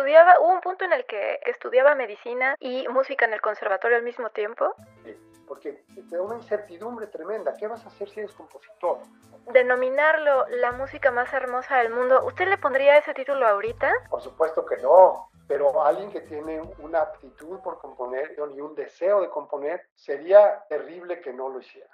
estudiaba, hubo un punto en el que estudiaba medicina y música en el conservatorio al mismo tiempo. Sí, porque te da una incertidumbre tremenda. ¿Qué vas a hacer si eres compositor? Denominarlo la música más hermosa del mundo, ¿usted le pondría ese título ahorita? Por supuesto que no pero alguien que tiene una aptitud por componer y un deseo de componer, sería terrible que no lo hiciera.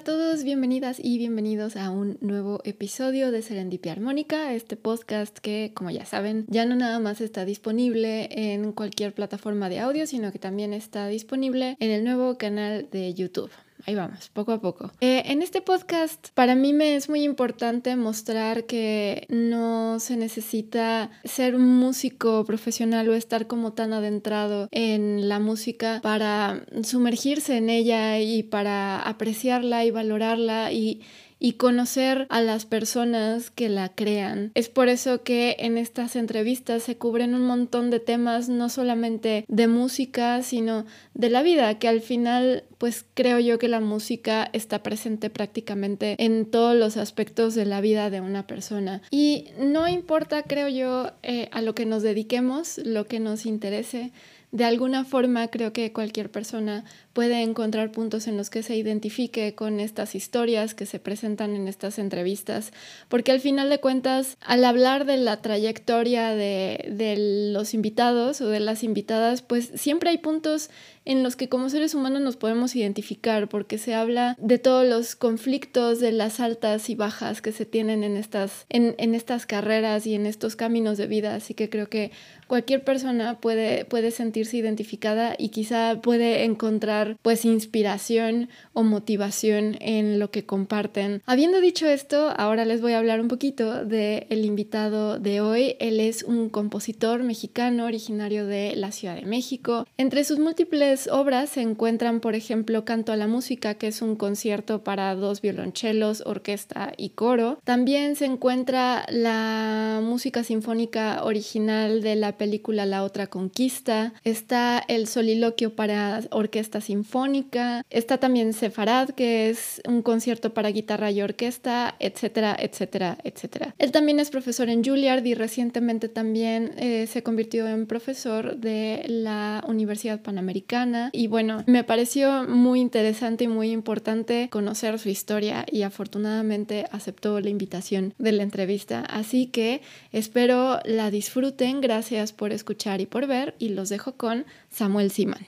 A todos, bienvenidas y bienvenidos a un nuevo episodio de Serendipia Armónica, este podcast que, como ya saben, ya no nada más está disponible en cualquier plataforma de audio, sino que también está disponible en el nuevo canal de YouTube ahí vamos, poco a poco. Eh, en este podcast para mí me es muy importante mostrar que no se necesita ser un músico profesional o estar como tan adentrado en la música para sumergirse en ella y para apreciarla y valorarla y y conocer a las personas que la crean. Es por eso que en estas entrevistas se cubren un montón de temas, no solamente de música, sino de la vida, que al final pues creo yo que la música está presente prácticamente en todos los aspectos de la vida de una persona. Y no importa, creo yo, eh, a lo que nos dediquemos, lo que nos interese, de alguna forma creo que cualquier persona puede encontrar puntos en los que se identifique con estas historias que se presentan en estas entrevistas, porque al final de cuentas, al hablar de la trayectoria de, de los invitados o de las invitadas, pues siempre hay puntos en los que como seres humanos nos podemos identificar, porque se habla de todos los conflictos, de las altas y bajas que se tienen en estas, en, en estas carreras y en estos caminos de vida. Así que creo que cualquier persona puede, puede sentirse identificada y quizá puede encontrar pues inspiración o motivación en lo que comparten. Habiendo dicho esto, ahora les voy a hablar un poquito del el invitado de hoy. Él es un compositor mexicano originario de la Ciudad de México. Entre sus múltiples obras se encuentran, por ejemplo, Canto a la Música, que es un concierto para dos violonchelos, orquesta y coro. También se encuentra la música sinfónica original de la película La Otra Conquista. Está el soliloquio para orquesta sinfónica. Está también Sefarad, que es un concierto para guitarra y orquesta, etcétera, etcétera, etcétera. Él también es profesor en Juilliard y recientemente también eh, se convirtió en profesor de la Universidad Panamericana y bueno, me pareció muy interesante y muy importante conocer su historia y afortunadamente aceptó la invitación de la entrevista. Así que espero la disfruten. Gracias por escuchar y por ver y los dejo con Samuel Siman.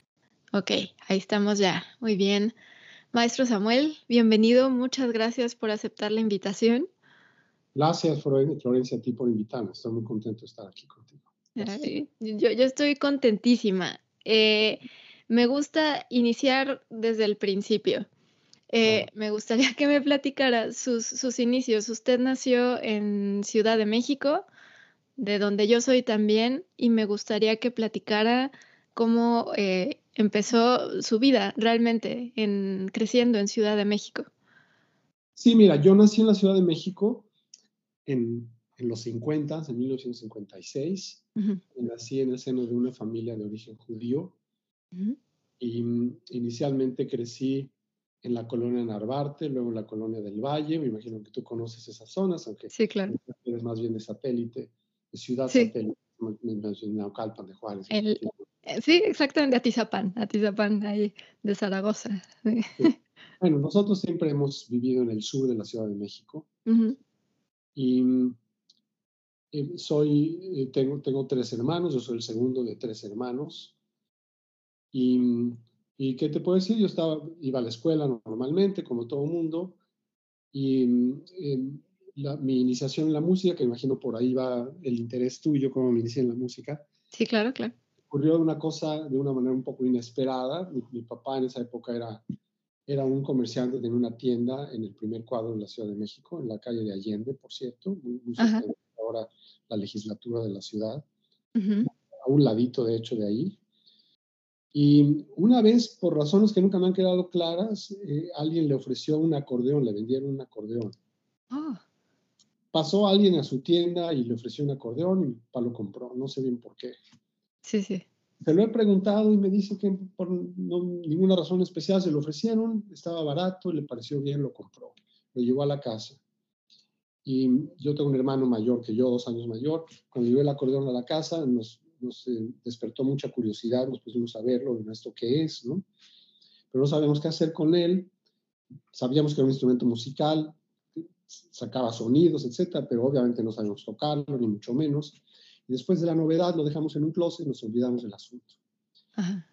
Ok, ahí estamos ya. Muy bien. Maestro Samuel, bienvenido. Muchas gracias por aceptar la invitación. Gracias, Florencia, a ti por invitarme. Estoy muy contento de estar aquí contigo. yo, yo, estoy contentísima. Eh, me gusta iniciar desde el principio. Eh, me gustaría que me platicara sus, inicios. Usted nació en Ciudad de México, de donde yo soy también, y me gustaría que platicara cómo eh, empezó su vida realmente en, creciendo en Ciudad de México. Sí, mira, yo nací en la Ciudad de México en, los 50, en 1956. Nací en el seno de una familia de origen judío. Y inicialmente crecí en la colonia Narvarte, luego en la colonia del Valle. Me imagino que tú conoces esas zonas, aunque sí, claro. eres más bien de satélite, de ciudad satélite, en Naucalpan de Juárez. Sí, exactamente, Atizapán, Atizapán, ahí de Zaragoza. Bueno, nosotros siempre hemos vivido en el sur de la Ciudad de México. Y mm, eh, soy, eh, tengo, tengo tres hermanos, yo soy el segundo de tres hermanos. Y, y qué te puedo decir, yo estaba, iba a la escuela normalmente, como todo mundo, y em, mi iniciación en la música, que imagino por ahí va el interés tuyo, cómo me inicié en la música. Sí, claro, claro. Ocurrió una cosa de una manera un poco inesperada. Mi, papá en esa época era, era un comerciante, de una tienda en el primer cuadro de la Ciudad de México, en la calle de Allende, por cierto, muy, muy ahora la legislatura de la ciudad, a un ladito de hecho de ahí. Y una vez, por razones que nunca me han quedado claras, eh, alguien le ofreció un acordeón, le vendieron un acordeón. Ah. pasó alguien a su tienda y le ofreció un acordeón y mi papá lo compró, no sé bien por qué. Sí, sí. Se lo he preguntado y me dice que por ninguna razón especial se lo ofrecieron, estaba barato, le pareció bien, lo compró, lo llevó a la casa. Y yo tengo un hermano mayor que yo, dos años mayor. Cuando llevé el acordeón a la casa, nos, nos eh, despertó mucha curiosidad, nos pusimos a verlo, esto qué es, ¿no? Pero no sabemos qué hacer con él. Sabíamos que era un instrumento musical, sacaba sonidos, etcétera, pero obviamente no sabíamos tocarlo, ni mucho menos. Y después de la novedad lo dejamos en un closet y nos olvidamos del asunto.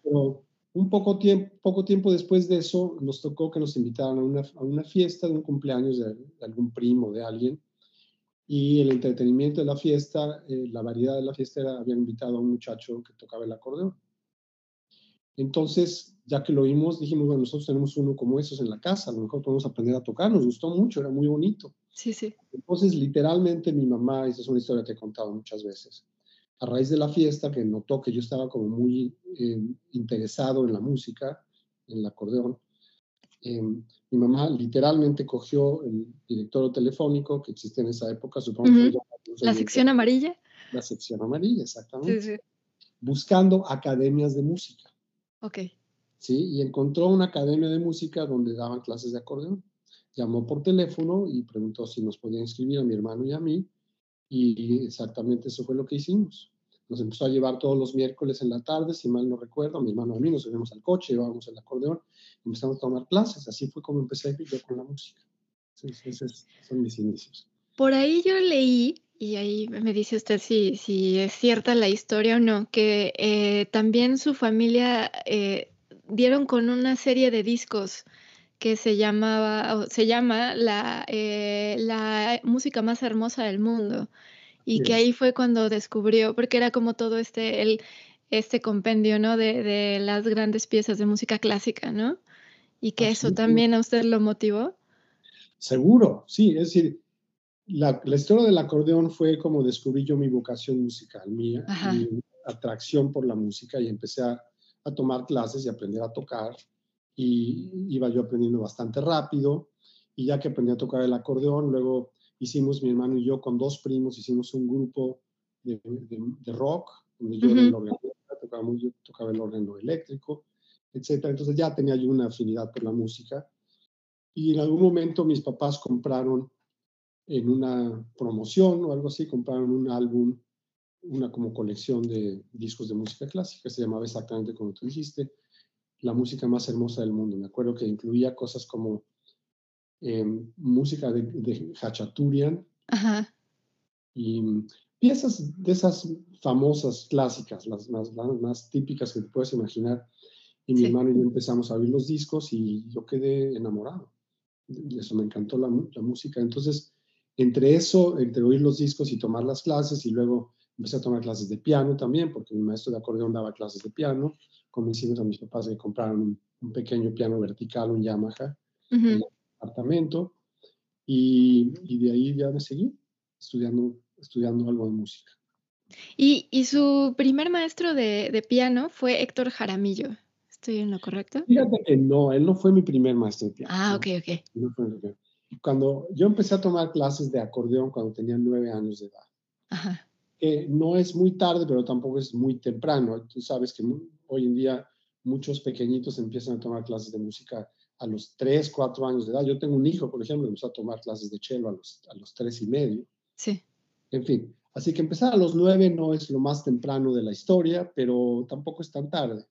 Pero un poco tiempo, poco tiempo después de eso nos tocó que nos invitaran a una, a una fiesta de un cumpleaños de, algún primo, de alguien. Y el entretenimiento de la fiesta, eh, la variedad de la fiesta era, habían invitado a un muchacho que tocaba el acordeón. Entonces, ya que lo vimos, dijimos, bueno, nosotros tenemos uno como esos en la casa, a lo mejor podemos aprender a tocar, nos gustó mucho, era muy bonito. Sí, sí. Entonces, literalmente mi mamá, esa es una historia que he contado muchas veces, a raíz de la fiesta que notó que yo estaba como muy eh, interesado en la música, en el acordeón, eh, mi mamá literalmente cogió el directorio telefónico que existía en esa época, supongo que... ¿La sección amarilla? La sección amarilla, exactamente. Sí, sí. Buscando academias de música. Ok. Sí, y encontró una academia de música donde daban clases de acordeón llamó por teléfono y preguntó si nos podía inscribir a mi hermano y a mí. Y exactamente eso fue lo que hicimos. Nos empezó a llevar todos los miércoles en la tarde, si mal no recuerdo, a mi hermano y a mí nos subimos al coche, llevábamos el acordeón empezamos a tomar clases. Así fue como empecé yo con la música. esos son mis inicios. Por ahí yo leí, y ahí me dice usted si, si es cierta la historia o no, que eh, también su familia eh, dieron con una serie de discos que se llamaba, se llama la, eh, la música más hermosa del mundo. Y que ahí fue cuando descubrió, porque era como todo este, el, este compendio, ¿no? De, de, las grandes piezas de música clásica, ¿no? Y que eso también a usted lo motivó. Seguro, sí, es decir, la, la, historia del acordeón fue como descubrí yo mi vocación musical, mía, mi atracción por la música y empecé a, a tomar clases y aprender a tocar y iba yo aprendiendo bastante rápido y ya que aprendí a tocar el acordeón, luego hicimos mi hermano y yo con dos primos, hicimos un grupo de, de, rock, donde yo era el organista, tocaba, yo tocaba el órgano eléctrico, etc. Entonces ya tenía yo una afinidad por la música. Y en algún momento mis papás compraron en una promoción o algo así, compraron un álbum, una como colección de discos de música clásica, se llamaba exactamente como tú dijiste, la música más hermosa del mundo. Me acuerdo que incluía cosas como em, música de, de Hachaturian y piezas de esas famosas clásicas, las más, más típicas que te puedes imaginar. Y mi hermano y yo empezamos a oír los discos y yo quedé enamorado. De eso me encantó la, la música. Entonces, entre eso, entre oír los discos y tomar las clases, y luego empecé a tomar clases de piano también, porque mi maestro de acordeón daba clases de piano convencimos a mis papás de que compraran un, pequeño piano vertical, un Yamaha, en el apartamento, y, y, de ahí ya me seguí estudiando, estudiando algo de música. Y, y su primer maestro de, de, piano fue Héctor Jaramillo. ¿Estoy en lo correcto? Fíjate que no, él no fue mi primer maestro de piano. Ah, ok, ok. No cuando yo empecé a tomar clases de acordeón cuando tenía nueve años de edad. Ajá. Que no es muy tarde, pero tampoco es muy temprano. Tú sabes que hoy en día muchos pequeñitos empiezan a tomar clases de música a los 3, 4 años de edad. Yo tengo un hijo, por ejemplo, que empezó a tomar clases de cello a los, a los 3 y medio. Sí. En fin, así que empezar a los 9 no es lo más temprano de la historia, pero tampoco es tan tarde.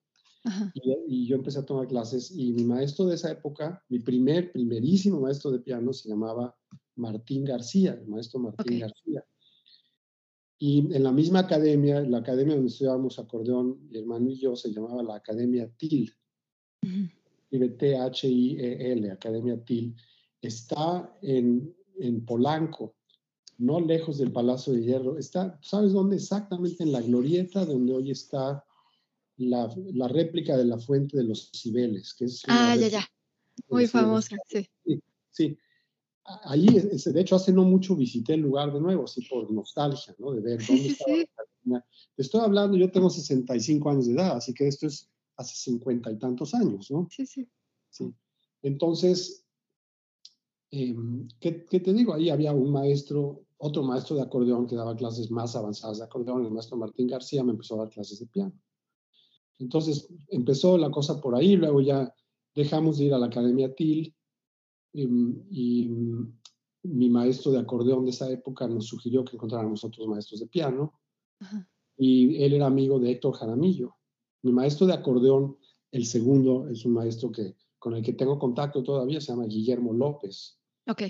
Y, y, yo empecé a tomar clases y mi maestro de esa época, mi primer, primerísimo maestro de piano se llamaba Martín García, el maestro Martín García. Y en la misma academia, la academia donde estudiábamos acordeón, mi hermano y yo, se llamaba la Academia TIL. T-H-I-E-L, Academia TIL. Está en, en Polanco, no lejos del Palacio de Hierro. Está, ¿sabes dónde? Exactamente en la glorieta donde hoy está la, la réplica de la Fuente de los Cibeles, que es... Ah, ya, ya. Muy famosa, sí. sí. Sí, allí, de hecho, hace no mucho visité el lugar de nuevo, así por nostalgia, ¿no? De ver dónde estaba Te estoy hablando, yo tengo 65 años de edad, así que esto es hace 50 y tantos años, ¿no? Sí, sí. Sí. Entonces, em, ¿qué, ¿qué, te digo? Ahí había un maestro otro maestro de acordeón que daba clases más avanzadas de acordeón, el maestro Martín García, me empezó a dar clases de piano. Entonces empezó la cosa por ahí, luego ya dejamos de ir a la Academia TIL em, y, mi maestro de acordeón de esa época nos sugirió que encontráramos otros maestros de piano y él era amigo de Héctor Jaramillo. Mi maestro de acordeón, el segundo, es un maestro que, con el que tengo contacto todavía, se llama Guillermo López. Ok.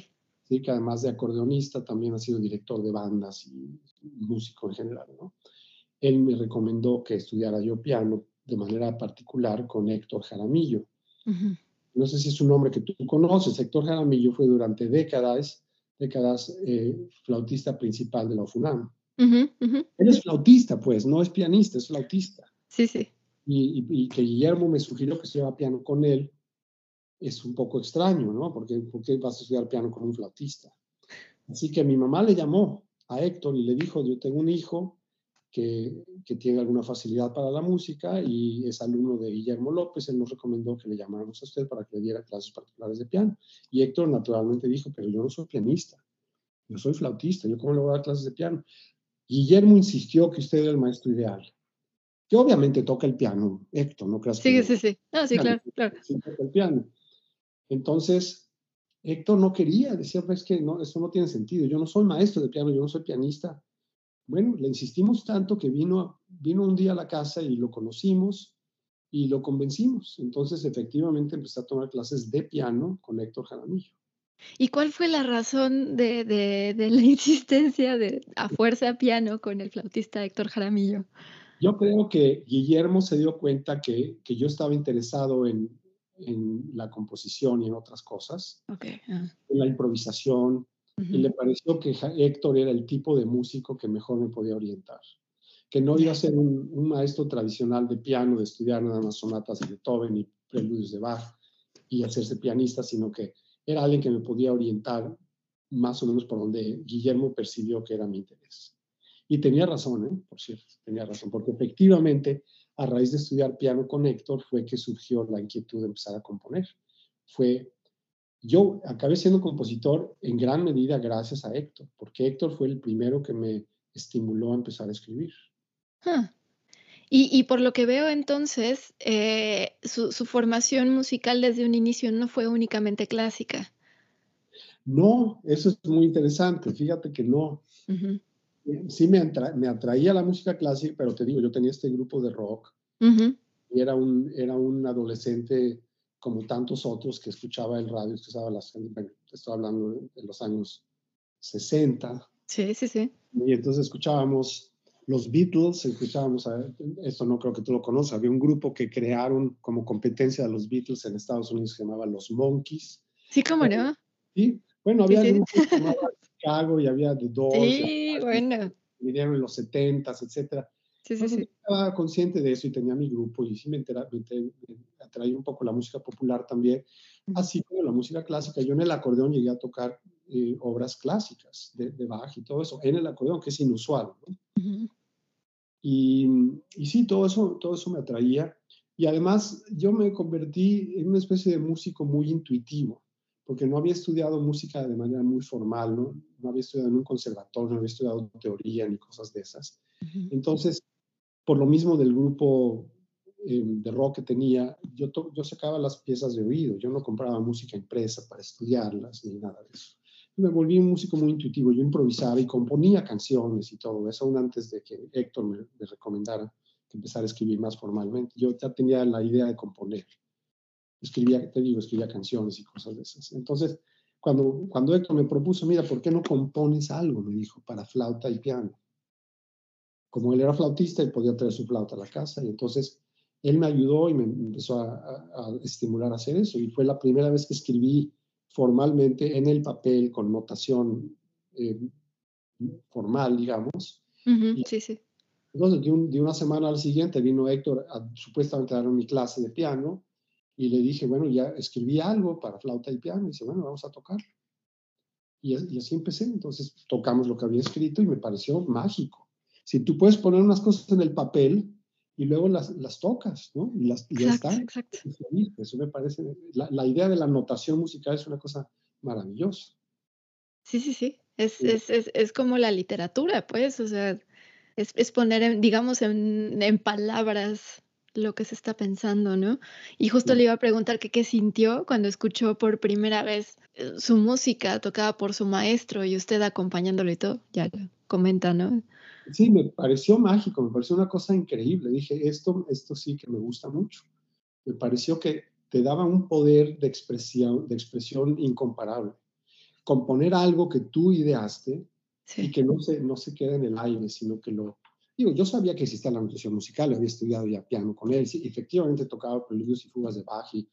Sí, que además de acordeonista también ha sido director de bandas y músico en general, ¿no? Él me recomendó que estudiara yo piano de manera particular con Héctor Jaramillo. No sé si es un nombre que tú conoces. Héctor Jaramillo fue durante décadas, décadas eh, flautista principal de la UFUNAM. Él es flautista, pues, no es pianista, es flautista. Sí, sí. Y, que Guillermo me sugirió que estudiara piano con él es un poco extraño, ¿no? Porque ¿por qué vas a estudiar piano con un flautista? Así que mi mamá le llamó a Héctor y le dijo, yo tengo un hijo que, que, tiene alguna facilidad para la música y es alumno de Guillermo López. Él nos recomendó que le llamáramos a usted para que le diera clases particulares de piano. Y Héctor naturalmente dijo, pero yo no soy pianista, yo soy flautista, ¿yo cómo le voy a dar clases de piano? Guillermo insistió que usted era el maestro ideal. Que obviamente toca el piano, Héctor, ¿no creas? Sí, sí, sí. No, sí, claro, claro. Sí, toca el piano. Entonces, Héctor no quería, decía, pues que no, eso no tiene sentido. Yo no soy maestro de piano, yo no soy pianista. Bueno, le insistimos tanto que vino, vino un día a la casa y lo conocimos y lo convencimos. Entonces, efectivamente, empecé a tomar clases de piano con Héctor Jaramillo. ¿Y cuál fue la razón de, de, de la insistencia de a fuerza piano con el flautista Héctor Jaramillo? Yo creo que Guillermo se dio cuenta que, que yo estaba interesado en, en, la composición y en otras cosas, okay. en la improvisación, y le pareció que Héctor era el tipo de músico que mejor me podía orientar. Que no iba a ser un, maestro tradicional de piano, de estudiar nada más sonatas de Beethoven y preludios de Bach y hacerse pianista, sino que era alguien que me podía orientar más o menos por donde Guillermo percibió que era mi interés. Y tenía razón, ¿eh? por cierto, tenía razón, porque efectivamente a raíz de estudiar piano con Héctor fue que surgió la inquietud de empezar a componer. Fue yo acabé siendo compositor en gran medida gracias a Héctor, porque Héctor fue el primero que me estimuló a empezar a escribir. Y, por lo que veo entonces, eh, su, formación musical desde un inicio no fue únicamente clásica. No, eso es muy interesante. Fíjate que no. Sí me, me, atraía la música clásica, pero te digo, yo tenía este grupo de rock y era un, era un adolescente como tantos otros que escuchaba el radio, escuchaba las, bueno, estoy hablando de, los años 60. Sí, sí, sí. Y entonces escuchábamos los Beatles, escuchábamos, esto no creo que tú lo conozcas, había un grupo que crearon como competencia de los Beatles en Estados Unidos que se llamaba Los Monkeys. Sí, ¿cómo no? Sí, bueno, había sí, sí. Chicago y había The Doors. Sí, bueno. Vinieron en los 70s, etcétera. Sí, sí, sí. Estaba consciente de eso y tenía mi grupo y sí me, entera, me, atraía un poco la música popular también, así como la música clásica. Yo en el acordeón llegué a tocar eh, obras clásicas de, de, Bach y todo eso, en el acordeón, que es inusual. ¿no? y, y, sí, todo eso, todo eso me atraía. Y además yo me convertí en una especie de músico muy intuitivo, porque no había estudiado música de manera muy formal, ¿no? no había estudiado en un conservatorio, no había estudiado teoría ni cosas de esas. Entonces, por lo mismo del grupo eh, de rock que tenía, yo, yo sacaba las piezas de oído, yo no compraba música impresa para estudiarlas ni nada de eso. Me volví un músico muy intuitivo, yo improvisaba y componía canciones y todo eso, aún antes de que Héctor me, me recomendara que empezara a escribir más formalmente. Yo ya tenía la idea de componer. Escribía, te digo, escribía canciones y cosas de esas. Entonces, cuando, cuando Héctor me propuso, mira, ¿por qué no compones algo? Me dijo, para flauta y piano como él era flautista, él podía traer su flauta a la casa y entonces él me ayudó y me empezó a, estimular a hacer eso y fue la primera vez que escribí formalmente en el papel con notación eh, formal, digamos. sí, sí. Entonces, de, una semana al siguiente vino Héctor a, supuestamente a dar mi clase de piano y le dije, bueno, ya escribí algo para flauta y piano. Y dice, bueno, vamos a tocar. Y, y así empecé. Entonces tocamos lo que había escrito y me pareció mágico. Si tú puedes poner unas cosas en el papel y luego las, las tocas, ¿no? Y, las, ya está. Exacto. Eso me parece, la, la, idea de la notación musical es una cosa maravillosa. Sí, sí, sí. Es, es, es, es, como la literatura, pues, o sea, es, poner, digamos, en, en, palabras lo que se está pensando, ¿no? Y justo le iba a preguntar que qué sintió cuando escuchó por primera vez eh, su música tocada por su maestro y usted acompañándolo y todo, ya comenta, ¿no? Sí, me pareció mágico, me pareció una cosa increíble. Dije, esto, esto sí que me gusta mucho. Me pareció que te daba un poder de expresión, de expresión incomparable componer algo que tú ideaste y que no se, no se queda en el aire, sino que lo... Digo, yo sabía que existía la notación musical, había estudiado ya piano con él, sí, efectivamente tocaba preludios y fugas de Bach y,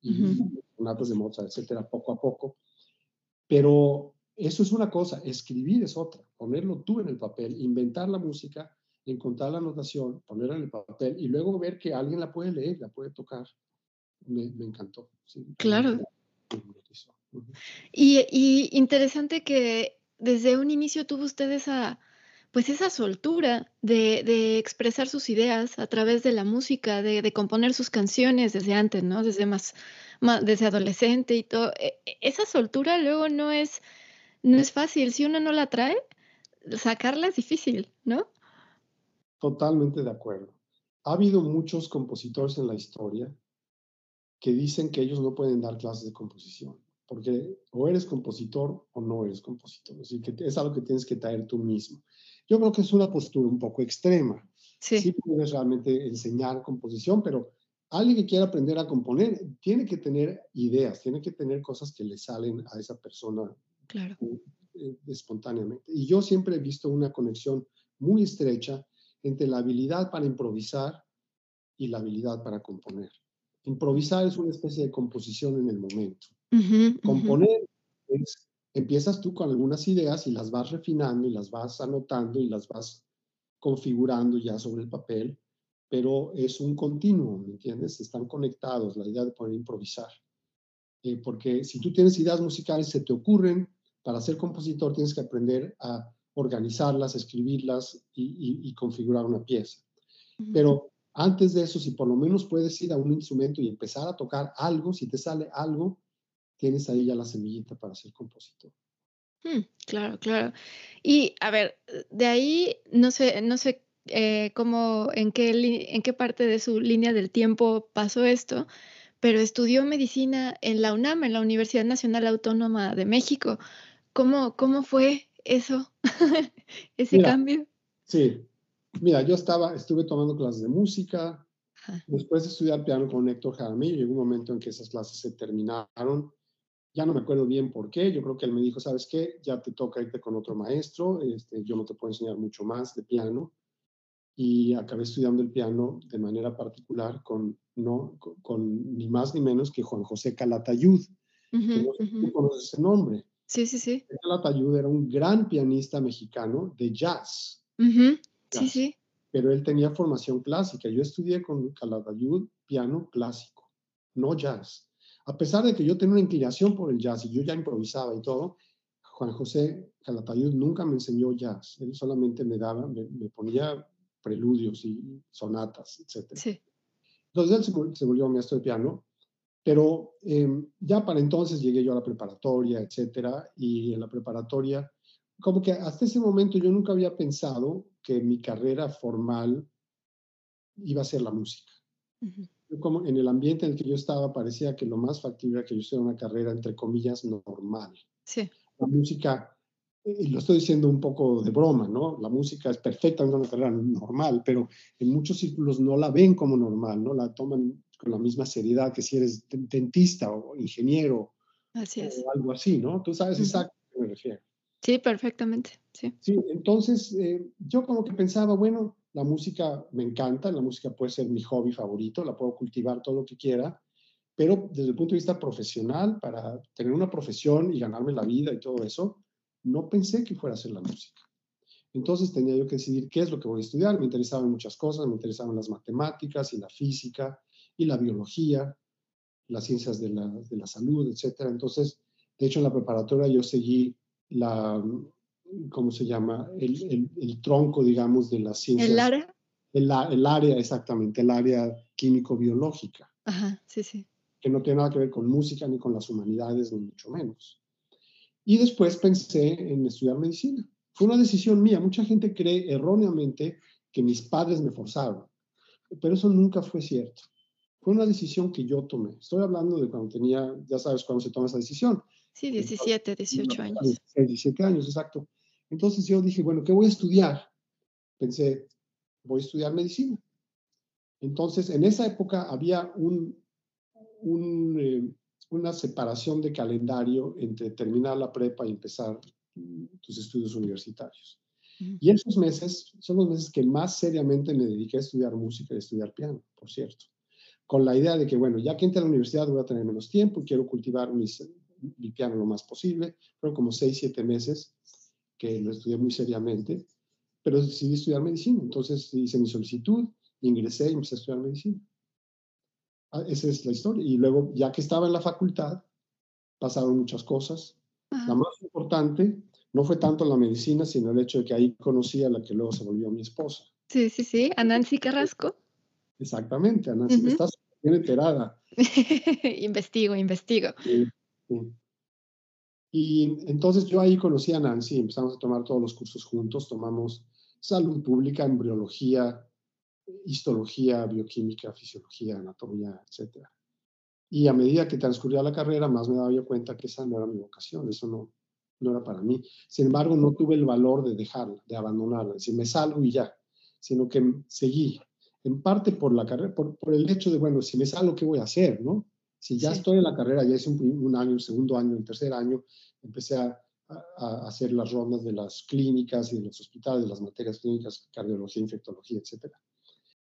y de Mozart, etcétera, poco a poco, pero eso es una cosa, escribir es otra, ponerlo tú en el papel, inventar la música, encontrar la notación, ponerla en el papel y luego ver que alguien la puede leer, la puede tocar. Me, me encantó. claro. Y, interesante que desde un inicio tuvo usted esa, pues esa soltura de, expresar sus ideas a través de la música, de, componer sus canciones desde antes, ¿no? Desde más, desde adolescente y todo. E, e, esa soltura luego no es, no es fácil. Si uno no la trae, sacarla es difícil, ¿no? Totalmente de acuerdo. Ha habido muchos compositores en la historia que dicen que ellos no pueden dar clases de composición porque o eres compositor o no eres compositor, así que es algo que tienes que traer tú mismo. Yo creo que es una postura un poco extrema. Sí. sí puedes realmente enseñar composición, pero alguien que quiera aprender a componer tiene que tener ideas, tiene que tener cosas que le salen a esa persona claro. Eh, espontáneamente. Y yo siempre he visto una conexión muy estrecha entre la habilidad para improvisar y la habilidad para componer. Improvisar es una especie de composición en el momento. Componer es, empiezas tú con algunas ideas y las vas refinando y las vas anotando y las vas configurando ya sobre el papel, pero es un continuo, ¿me entiendes? Están conectados, la idea de poder improvisar. Eh, porque si tú tienes ideas musicales, se te ocurren, para ser compositor tienes que aprender a organizarlas, escribirlas y, configurar una pieza. Pero antes de eso, si por lo menos puedes ir a un instrumento y empezar a tocar algo, si te sale algo, tienes ahí ya la semillita para ser compositor. Mm, claro, claro. Y a ver, de ahí no sé, no sé eh, cómo, en qué, en qué parte de su línea del tiempo pasó esto, pero estudió medicina en la UNAM, en la Universidad Nacional Autónoma de México. ¿Cómo, cómo fue eso, ese cambio? Sí, mira, yo estaba, estuve tomando clases de música, después de estudiar piano con Héctor Jaramillo, llegó un momento en que esas clases se terminaron ya no me acuerdo bien por qué, yo creo que él me dijo, ¿sabes qué? Ya te toca irte con otro maestro, este, yo no te puedo enseñar mucho más de piano. Y acabé estudiando el piano de manera particular con, no, con, ni más ni menos que Juan José Calatayud, que no sé si conoces ese nombre. Sí, sí, sí. Calatayud era un gran pianista mexicano de jazz. Sí, sí. Pero él tenía formación clásica. Yo estudié con Calatayud piano clásico, no jazz. A pesar de que yo tenía una inclinación por el jazz y yo ya improvisaba y todo, Juan José Calatayud nunca me enseñó jazz. Él solamente me daba, me, ponía preludios y sonatas, etc. Sí. Entonces él se, volvió maestro de piano, pero em, ya para entonces llegué yo a la preparatoria, etcétera, y en la preparatoria, como que hasta ese momento yo nunca había pensado que mi carrera formal iba a ser la música como en el ambiente en el que yo estaba, parecía que lo más factible era que yo hiciera una carrera, entre comillas, normal. Sí. La música, y lo estoy diciendo un poco de broma, ¿no? La música es perfectamente una carrera normal, pero en muchos círculos no la ven como normal, ¿no? La toman con la misma seriedad que si eres dentista o ingeniero así es. o algo así, ¿no? Tú sabes exactamente a qué me refiero. Sí, perfectamente, sí. Sí, entonces eh, yo como que pensaba, bueno, la música me encanta, la música puede ser mi hobby favorito, la puedo cultivar todo lo que quiera, pero desde el punto de vista profesional, para tener una profesión y ganarme la vida y todo eso, no pensé que fuera a ser la música. Entonces tenía yo que decidir qué es lo que voy a estudiar. Me interesaban muchas cosas, me interesaban las matemáticas y la física y la biología, las ciencias de la, de la salud, etc. Entonces, de hecho, en la preparatoria yo seguí la, ¿cómo se llama? El, el, tronco, digamos, de la ciencia. ¿El área? El, el área, exactamente, el área químico-biológica. Ajá, sí, sí. Que no tiene nada que ver con música ni con las humanidades, ni mucho menos. Y después pensé en estudiar medicina. Fue una decisión mía. Mucha gente cree erróneamente que mis padres me forzaron, pero eso nunca fue cierto. Fue una decisión que yo tomé. Estoy hablando de cuando tenía, ya sabes cuándo se toma esa decisión. Sí, 17, 18 años. 17 años, exacto. Entonces yo dije, bueno, ¿qué voy a estudiar? Pensé, voy a estudiar medicina. Entonces, en esa época había un, eh, una separación de calendario entre terminar la prepa y empezar tus estudios universitarios. Y esos meses son los meses que más seriamente me dediqué a estudiar música y a estudiar piano, por cierto. Con la idea de que, bueno, ya que entre a la universidad voy a tener menos tiempo y quiero cultivar mis, mi piano lo más posible. Fueron como seis, siete meses que lo estudié muy seriamente, pero decidí estudiar medicina. Entonces hice mi solicitud, ingresé y empecé a estudiar medicina. Ah, esa es la historia. Y luego, ya que estaba en la facultad, pasaron muchas cosas. La más importante no fue tanto la medicina, sino el hecho de que ahí conocí a la que luego se volvió mi esposa. Sí, sí, sí, a Nancy Carrasco. Exactamente, a Nancy. Estás bien enterada. investigo, investigo. Y entonces yo ahí conocí a Nancy, empezamos a tomar todos los cursos juntos, tomamos salud pública, embriología, histología, bioquímica, fisiología, anatomía, etc. Y a medida que transcurría la carrera, más me daba yo cuenta que esa no era mi vocación, eso no, no era para mí. Sin embargo, no tuve el valor de dejarla, de abandonarla, decir, me salgo y ya, sino que seguí, en parte por la carrera, por, por, el hecho de, bueno, si me salgo, ¿qué voy a hacer? ¿no? Si ya estoy en la carrera, ya hice un, un, año, un segundo año, un tercer año, empecé a, a, hacer las rondas de las clínicas y de los hospitales, de las materias clínicas, cardiología, infectología, etc.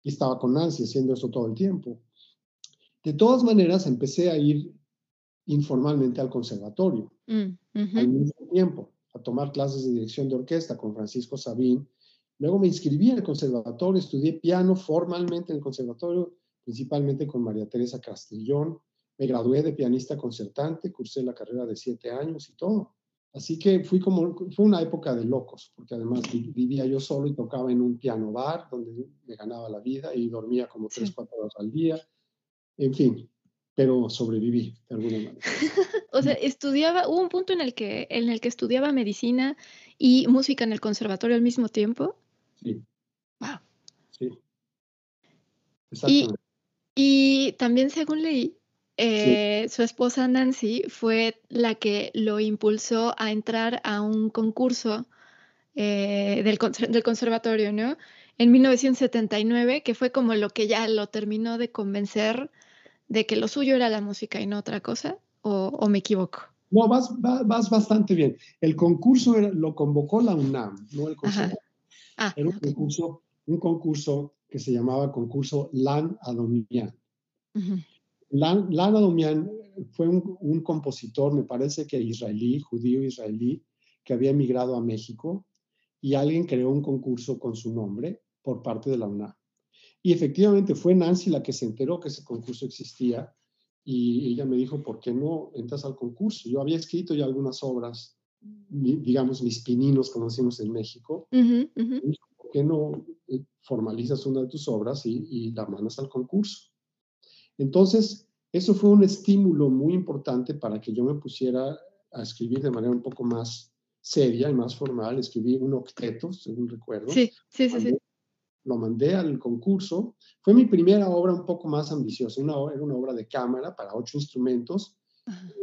Y estaba con Nancy haciendo eso todo el tiempo. De todas maneras, empecé a ir informalmente al conservatorio mm, al mismo tiempo, a tomar clases de dirección de orquesta con Francisco Sabín. Luego me inscribí en el conservatorio, estudié piano formalmente en el conservatorio, principalmente con María Teresa Castellón. Me gradué de pianista concertante, cursé la carrera de siete años y todo. Así que fui como, fue una época de locos, porque además vivía yo solo y tocaba en un piano bar donde me ganaba la vida y dormía como tres, cuatro horas al día. En fin, pero sobreviví de alguna manera. o sea, estudiaba, hubo un punto en el, que, en el que estudiaba medicina y música en el conservatorio al mismo tiempo. Sí. Wow. Sí. Exactamente. Y, y también, según leí, eh, su esposa Nancy fue la que lo impulsó a entrar a un concurso eh, del, del, conservatorio, ¿no? En 1979, que fue como lo que ya lo terminó de convencer de que lo suyo era la música y no otra cosa, o, me equivoco. No, vas, vas, bastante bien. El concurso lo convocó la UNAM, no el conservatorio. Ah, era un, concurso, un concurso que se llamaba concurso LAN Adomian. Lan, Adomian fue un, un, compositor, me parece que israelí, judío israelí, que había emigrado a México y alguien creó un concurso con su nombre por parte de la UNAM. Y efectivamente fue Nancy la que se enteró que ese concurso existía y ella me dijo, ¿por qué no entras al concurso? Yo había escrito ya algunas obras, digamos, mis pininos, como decimos en México. ¿Por qué no eh, formalizas una de tus obras y, y la mandas al concurso? Entonces, eso fue un estímulo muy importante para que yo me pusiera a escribir de manera un poco más seria y más formal. Escribí un octeto, según recuerdo. Sí, sí, sí. sí lo mandé al concurso. Fue mi primera obra un poco más ambiciosa. Una, era una obra de cámara para ocho instrumentos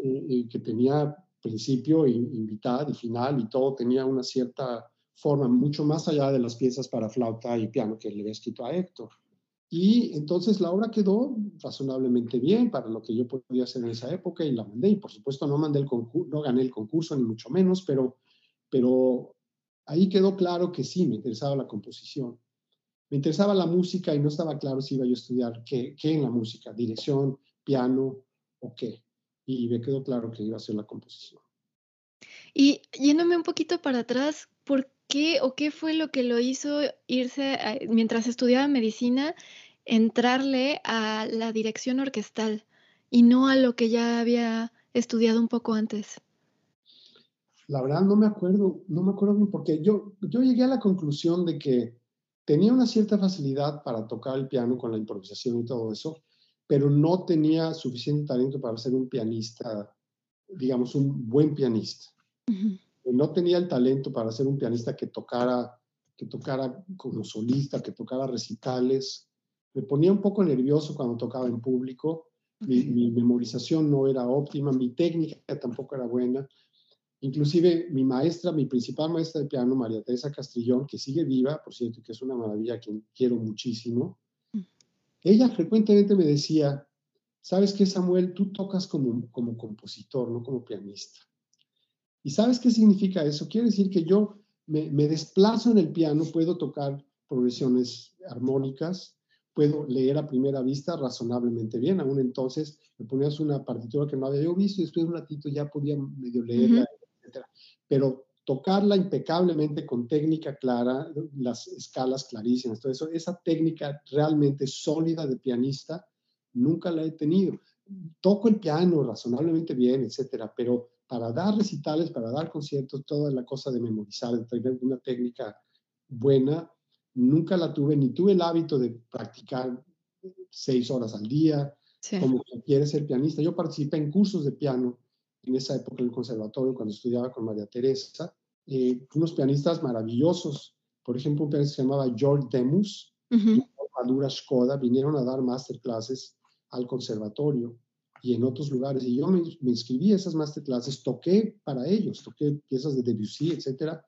eh, que tenía principio, invitada y final y todo tenía una cierta forma mucho más allá de las piezas para flauta y piano que le había escrito a Héctor. Y entonces la obra quedó razonablemente bien para lo que yo podía hacer en esa época y la mandé. Y por supuesto no mandé el concurso, no gané el concurso ni mucho menos, pero, pero ahí quedó claro que sí me interesaba la composición me interesaba la música y no estaba claro si iba yo a estudiar qué, qué en la música, dirección, piano o qué. Y me quedó claro que iba a ser la composición. Y yéndome un poquito para atrás, ¿por qué o qué fue lo que lo hizo irse, mientras estudiaba medicina, entrarle a la dirección orquestal y no a lo que ya había estudiado un poco antes? La verdad no me acuerdo, no me acuerdo bien, porque yo, yo llegué a la conclusión de que tenía una cierta facilidad para tocar el piano con la improvisación y todo eso, pero no tenía suficiente talento para ser un pianista, digamos, un buen pianista. No tenía el talento para ser un pianista que tocara, que tocara como solista, que tocara recitales. Me ponía un poco nervioso cuando tocaba en público. Mi, mi, memorización no era óptima, mi técnica tampoco era buena. Inclusive mi maestra, mi principal maestra de piano, María Teresa Castrillón, que sigue viva, por cierto, que es una maravilla, a quien quiero muchísimo, ella frecuentemente me decía, ¿sabes qué, Samuel? Tú tocas como, como compositor, no como pianista. ¿Y sabes qué significa eso? Quiere decir que yo me, me desplazo en el piano, puedo tocar progresiones armónicas, puedo leer a primera vista razonablemente bien. Aún entonces me ponías una partitura que no había yo visto y después de un ratito ya podía medio leerla pero tocarla impecablemente con técnica clara, las escalas clarísimas, todo eso, esa técnica realmente sólida de pianista, nunca la he tenido. Toco el piano razonablemente bien, etcétera, pero para dar recitales, para dar conciertos, toda la cosa de memorizar, de tener una técnica buena, nunca la tuve, ni tuve el hábito de practicar seis horas al día, como quiere ser pianista. Yo participé en cursos de piano en esa época en el conservatorio, cuando estudiaba con María Teresa, eh, unos pianistas maravillosos. Por ejemplo, un pianista que se llamaba George Demus y Madura Skoda vinieron a dar masterclasses al conservatorio y en otros lugares. Y yo me, inscribí a esas masterclasses, toqué para ellos, toqué piezas de Debussy, etc.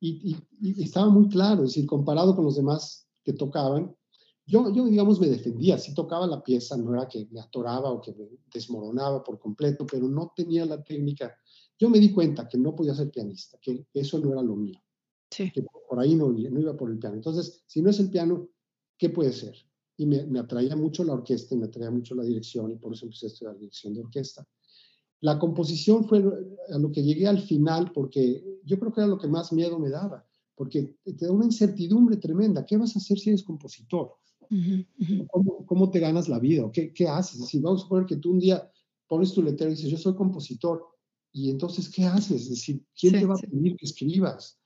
Y, y, estaba muy claro, es decir, comparado con los demás que tocaban, yo, yo, digamos, me defendía, si tocaba la pieza, no era que me atoraba o que me desmoronaba por completo, pero no tenía la técnica. Yo me di cuenta que no podía ser pianista, que eso no era lo mío. Sí. Que por ahí no, no iba por el piano. Entonces, si no es el piano, ¿qué puede ser? Y me, me atraía mucho la orquesta, me atraía mucho la dirección, y por eso empecé a estudiar dirección de orquesta. La composición fue a lo que llegué al final, porque yo creo que era lo que más miedo me daba, porque te da una incertidumbre tremenda. ¿Qué vas a hacer si eres compositor? ¿Cómo, te ganas la vida? ¿Qué, qué haces? Si vamos a suponer que tú un día pones tu letrero y dices, yo soy compositor, y entonces, ¿qué haces? Es decir, ¿quién te va a pedir que escribas?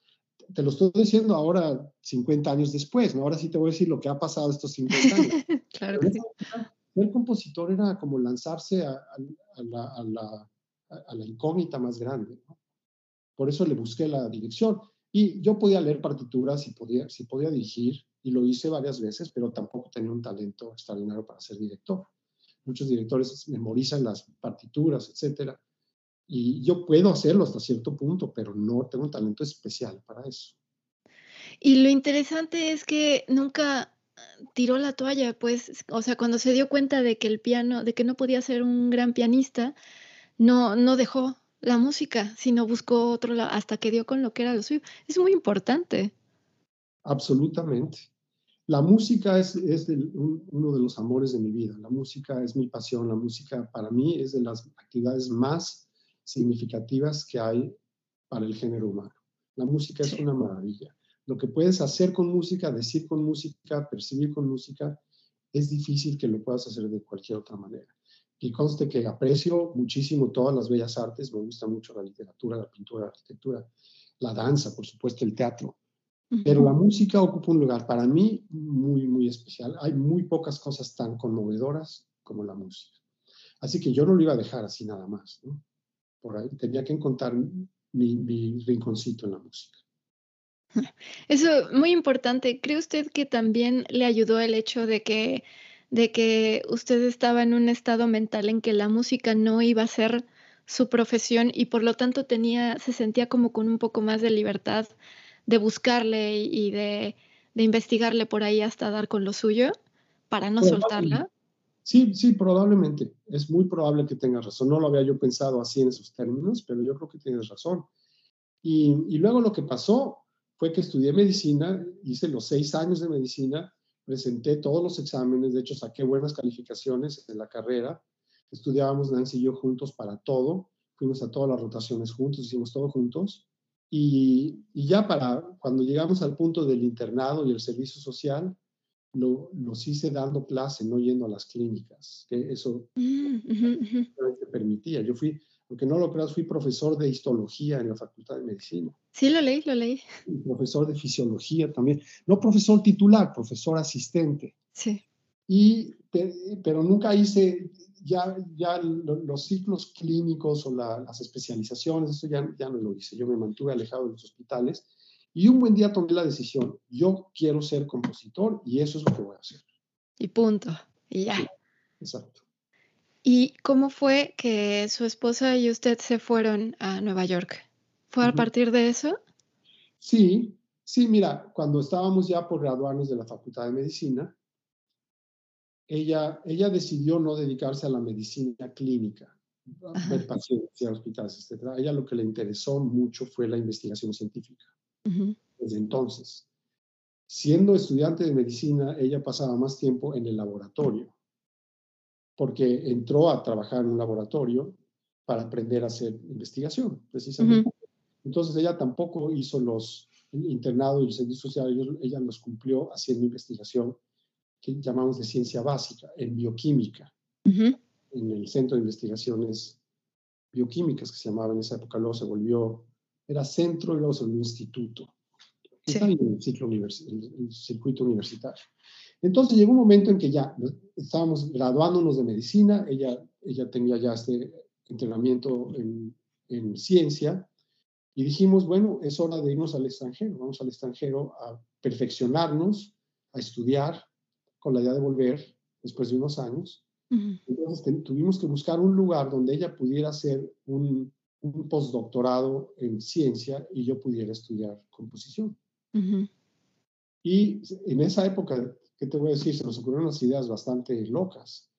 Te lo estoy diciendo ahora, 50 años después, ¿no? Ahora sí te voy a decir lo que ha pasado estos 50 años. claro que sí. El compositor era como lanzarse a, la, a, la, a, la, incógnita más grande. ¿no? Por eso le busqué la dirección. Y yo podía leer partituras y podía, si podía dirigir, y lo hice varias veces, pero tampoco tenía un talento extraordinario para ser director. Muchos directores memorizan las partituras, etcétera, y yo puedo hacerlo hasta cierto punto, pero no tengo un talento especial para eso. Y lo interesante es que nunca tiró la toalla, pues, o sea, cuando se dio cuenta de que el piano, de que no podía ser un gran pianista, no, no dejó la música, sino buscó otro lado, hasta que dio con lo que era lo suyo. Es muy importante. Absolutamente. La música es, es uno de los amores de mi vida. La música es mi pasión. La música para mí es de las actividades más significativas que hay para el género humano. La música es una maravilla. Lo que puedes hacer con música, decir con música, percibir con música, es difícil que lo puedas hacer de cualquier otra manera. Y conste que aprecio muchísimo todas las bellas artes, me gusta mucho la literatura, la pintura, la arquitectura, la danza, por supuesto, el teatro. Pero la música ocupa un lugar para mí muy, muy especial. Hay muy pocas cosas tan conmovedoras como la música. Así que yo no lo iba a dejar así nada más. ¿no? Por ahí tenía que encontrar mi, mi rinconcito en la música. Eso muy importante. ¿Cree usted que también le ayudó el hecho de que, de que usted estaba en un estado mental en que la música no iba a ser su profesión y por lo tanto tenía, se sentía como con un poco más de libertad de buscarle y de, investigarle por ahí hasta dar con lo suyo para no soltarla? Sí, sí, probablemente. Es muy probable que tengas razón. No lo había yo pensado así en esos términos, pero yo creo que tienes razón. Y, luego lo que pasó fue que estudié medicina, hice los seis años de medicina, presenté todos los exámenes, de hecho saqué buenas calificaciones en la carrera. Estudiábamos Nancy y yo juntos para todo, fuimos a todas las rotaciones juntos, hicimos todo juntos. Y, ya para cuando llegamos al punto del internado y el servicio social, lo, los hice dando clase, no yendo a las clínicas, que eso mm, permitía. Yo fui, aunque no lo creas, fui profesor de histología en la Facultad de Medicina. Sí, lo leí, lo leí. profesor de fisiología también. No profesor titular, profesor asistente. Sí. Y, pero nunca hice ya, ya los ciclos clínicos o las especializaciones, eso ya, ya no lo hice. Yo me mantuve alejado de los hospitales y un buen día tomé la decisión, yo quiero ser compositor y eso es lo que voy a hacer. Y punto, y ya. exacto. ¿Y cómo fue que su esposa y usted se fueron a Nueva York? ¿Fue a partir de eso? Sí, sí, mira, cuando estábamos ya por graduarnos de la Facultad de Medicina, ella, ella decidió no dedicarse a la medicina clínica, a ver pacientes, a hospitales, etc. A ella lo que le interesó mucho fue la investigación científica. Desde entonces, siendo estudiante de medicina, ella pasaba más tiempo en el laboratorio porque entró a trabajar en un laboratorio para aprender a hacer investigación, precisamente. Entonces ella tampoco hizo los internados y el servicio social, ella los cumplió haciendo investigación que llamamos de ciencia básica, en bioquímica, en el Centro de Investigaciones Bioquímicas que se llamaba en esa época, luego se volvió, era centro y luego se volvió instituto. Está en el, ciclo el circuito universitario. Entonces llegó un momento en que ya estábamos graduándonos de medicina, ella, ella tenía ya este entrenamiento en, en ciencia, y dijimos, bueno, es hora de irnos al extranjero, vamos al extranjero a perfeccionarnos, a estudiar, con la idea de volver después de unos años. Entonces tuvimos que buscar un lugar donde ella pudiera hacer un, un postdoctorado en ciencia y yo pudiera estudiar composición. Y en esa época ¿qué te voy a decir? Se nos ocurrieron unas ideas bastante locas.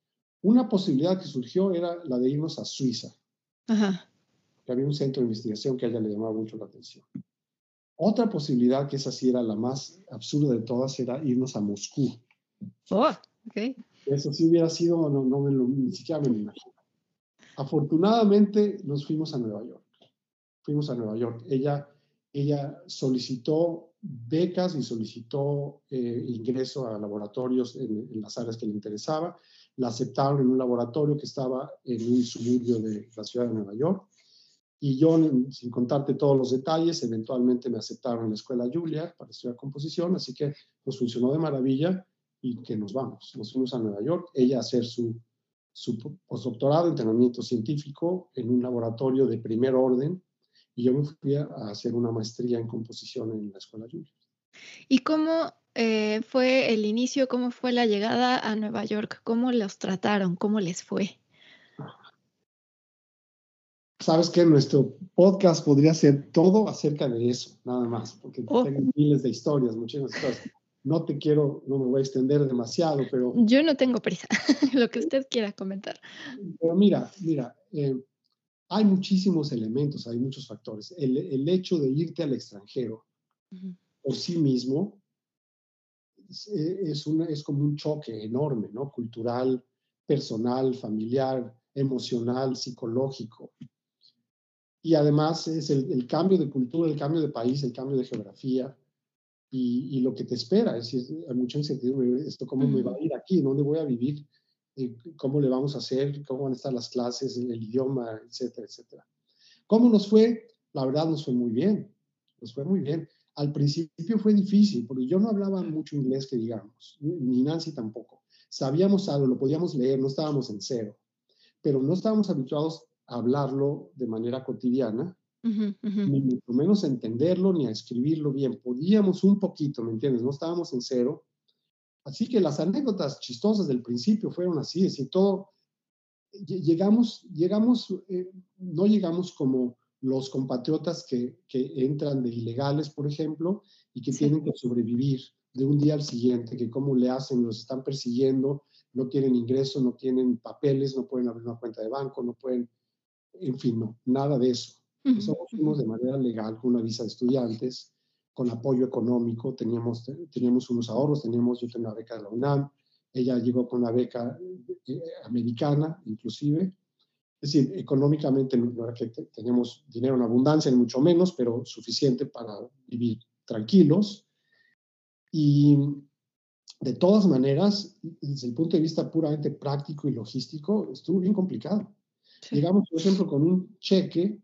Una posibilidad que surgió era la de irnos a Suiza. Ajá. Que había un centro de investigación que a ella le llamaba mucho la atención. Otra posibilidad, que esa sí era la más absurda de todas, era irnos a Moscú. Oh, ok. Eso sí hubiera sido, no, no me lo, ni siquiera me lo imagino. Afortunadamente nos fuimos a Nueva York. Fuimos a Nueva York. Ella, ella solicitó becas y solicitó eh, ingreso a laboratorios en, las áreas que le interesaba. La aceptaron en un laboratorio que estaba en un suburbio de la ciudad de Nueva York. Y yo, sin contarte todos los detalles, eventualmente me aceptaron en la escuela Julia para estudiar composición, así que nos funcionó de maravilla y que nos vamos. Nos fuimos a Nueva York, ella a hacer su, su postdoctorado, entrenamiento científico en un laboratorio de primer orden y yo me fui a hacer una maestría en composición en la Escuela Julia. ¿Y cómo eh, fue el inicio, cómo fue la llegada a Nueva York? ¿Cómo los trataron? ¿Cómo les fue? Sabes que nuestro podcast podría ser todo acerca de eso, nada más, porque oh. tengo miles de historias, muchísimas cosas. No te quiero, no me voy a extender demasiado, pero... Yo no tengo prisa, lo que usted quiera comentar. Pero mira, mira, eh, hay muchísimos elementos, hay muchos factores. El, hecho de irte al extranjero por sí mismo es, una, es como un choque enorme, ¿no? Cultural, personal, familiar, emocional, psicológico. Y además es el, cambio de cultura, el cambio de país, el cambio de geografía y, lo que te espera. Es decir, hay mucha incertidumbre. ¿Esto cómo me va a ir aquí? ¿Dónde voy a vivir? Eh, cómo le vamos a hacer, cómo van a estar las clases, el idioma, etcétera, etcétera. ¿Cómo nos fue? La verdad nos fue muy bien, nos fue muy bien. Al principio fue difícil, porque yo no hablaba mucho inglés, que digamos, ni Nancy tampoco. Sabíamos algo, lo podíamos leer, no estábamos en cero, pero no estábamos habituados a hablarlo de manera cotidiana, ni mucho menos a entenderlo, ni a escribirlo bien. Podíamos un poquito, ¿me entiendes? No estábamos en cero, Así que las anécdotas chistosas del principio fueron así, es decir, todo, llegamos, llegamos, eh, no llegamos como los compatriotas que, que, entran de ilegales, por ejemplo, y que tienen que sobrevivir de un día al siguiente, que cómo le hacen, los están persiguiendo, no tienen ingreso, no tienen papeles, no pueden abrir una cuenta de banco, no pueden, en fin, no, nada de eso. Nosotros fuimos de manera legal con una visa de estudiantes, con apoyo económico, teníamos, teníamos unos ahorros, teníamos, yo tenía una beca de la UNAM, ella llegó con una beca eh, americana, inclusive. Es decir, económicamente no era que teníamos dinero en abundancia, ni mucho menos, pero suficiente para vivir tranquilos. Y de todas maneras, desde el punto de vista puramente práctico y logístico, estuvo bien complicado. Llegamos, por ejemplo, con un cheque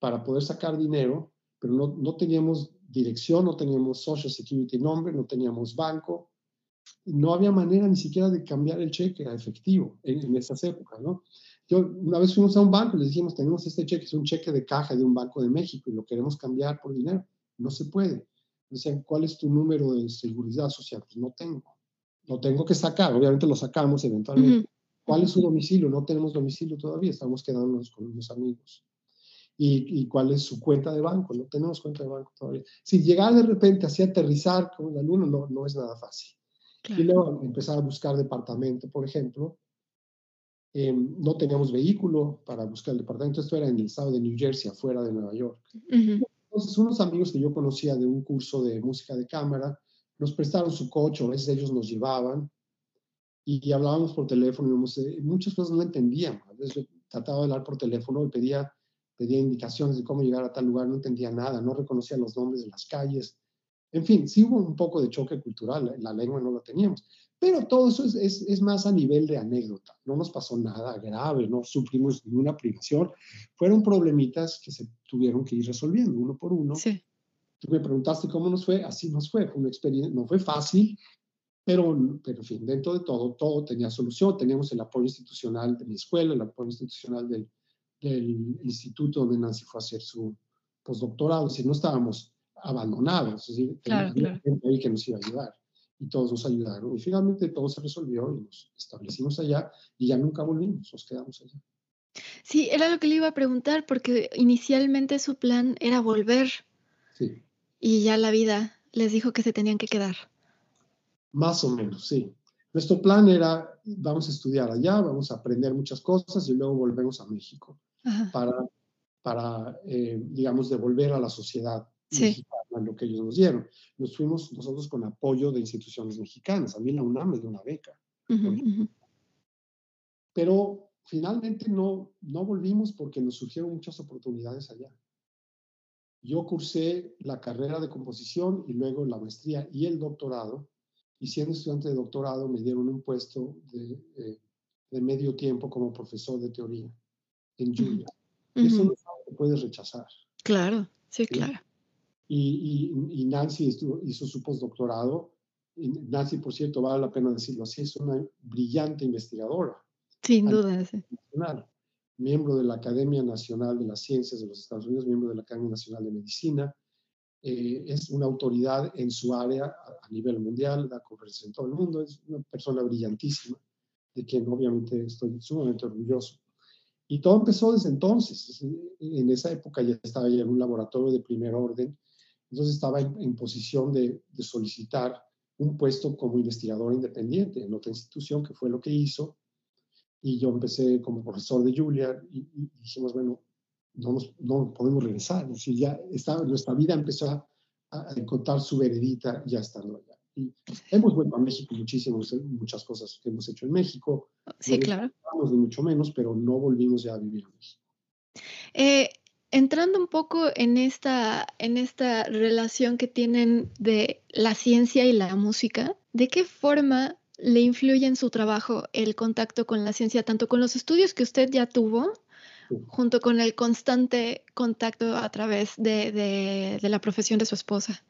para poder sacar dinero, pero no, no teníamos dirección, no teníamos Social Security Number, no teníamos banco, no había manera ni siquiera de cambiar el cheque a efectivo en, esas épocas, ¿no? Yo una vez fuimos a un banco y les dijimos, tenemos este cheque, es un cheque de caja de un banco de México y lo queremos cambiar por dinero. No se puede. Decían, ¿cuál es tu número de seguridad social? Pues no tengo. Lo tengo que sacar. Obviamente lo sacamos eventualmente. ¿Cuál es su domicilio? No tenemos domicilio todavía, estamos quedándonos con unos amigos. ¿Y, cuál es su cuenta de banco? No tenemos cuenta de banco todavía. Si llegar de repente así a aterrizar con el alumno no, no es nada fácil. Y luego empezar a buscar departamento, por ejemplo. Em, no teníamos vehículo para buscar el departamento. Esto era en el estado de New Jersey, afuera de Nueva York. Entonces, unos amigos que yo conocía de un curso de música de cámara nos prestaron su coche, a veces ellos nos llevaban y, hablábamos por teléfono y muchas cosas no entendíamos. A veces trataba de hablar por teléfono y pedía, pedía indicaciones de cómo llegar a tal lugar, no entendía nada, no reconocía los nombres de las calles. En fin, sí hubo un poco de choque cultural, la lengua no la teníamos. Pero todo eso es, es, es, más a nivel de anécdota. No nos pasó nada grave, no sufrimos ninguna privación. Fueron problemitas que se tuvieron que ir resolviendo uno por uno. Sí. Tú me preguntaste cómo nos fue, así nos fue. Fue una experiencia, no fue fácil, pero, pero en fin, dentro de todo, todo tenía solución. Teníamos el apoyo institucional de mi escuela, el apoyo institucional del, del instituto donde Nancy fue a hacer su postdoctorado. Es decir, no estábamos abandonados, es decir, claro, gente ahí que nos iba a ayudar. Y todos nos ayudaron. Y finalmente todo se resolvió y nos establecimos allá y ya nunca volvimos, nos quedamos allá. Sí, era lo que le iba a preguntar, porque inicialmente su plan era volver. Sí. Y ya la vida les dijo que se tenían que quedar. Más o menos, sí. Nuestro plan era, vamos a estudiar allá, vamos a aprender muchas cosas y luego volvemos a México para, para eh, digamos, devolver a la sociedad mexicana lo que ellos nos dieron. Nos fuimos nosotros con apoyo de instituciones mexicanas. A mí la UNAM me dio una beca. Pero finalmente no, no volvimos porque nos surgieron muchas oportunidades allá. Yo cursé la carrera de composición y luego la maestría y el doctorado. Y siendo estudiante de doctorado me dieron un puesto de, eh, de medio tiempo como profesor de teoría en Julia. Eso no se puede rechazar. Claro, sí, claro. Y, y, Nancy hizo su postdoctorado. Nancy, por cierto, vale la pena decirlo así, es una brillante investigadora. Sin duda, sí. Miembro de la Academia Nacional de las Ciencias de los Estados Unidos, miembro de la Academia Nacional de Medicina. Eh, es una autoridad en su área a, nivel mundial, da conferencias en todo el mundo, es una persona brillantísima, de quien obviamente estoy sumamente orgulloso. Y todo empezó desde entonces. En esa época ya estaba ya en un laboratorio de primer orden entonces estaba en, posición de, solicitar un puesto como investigador independiente en otra institución, que fue lo que hizo. Y yo empecé como profesor de Julia y, dijimos, bueno, no, nos, no podemos regresar. Si ya está, nuestra vida empezó a, encontrar su veredita ya estando allá. Y hemos vuelto a México muchísimo, muchas cosas que hemos hecho en México. Sí, claro. Ni mucho menos, pero no volvimos ya a vivir en México. Eh, entrando un poco en esta, en esta relación que tienen de la ciencia y la música, ¿de qué forma le influye en su trabajo el contacto con la ciencia, tanto con los estudios que usted ya tuvo, junto con el constante contacto a través de, la profesión de su esposa?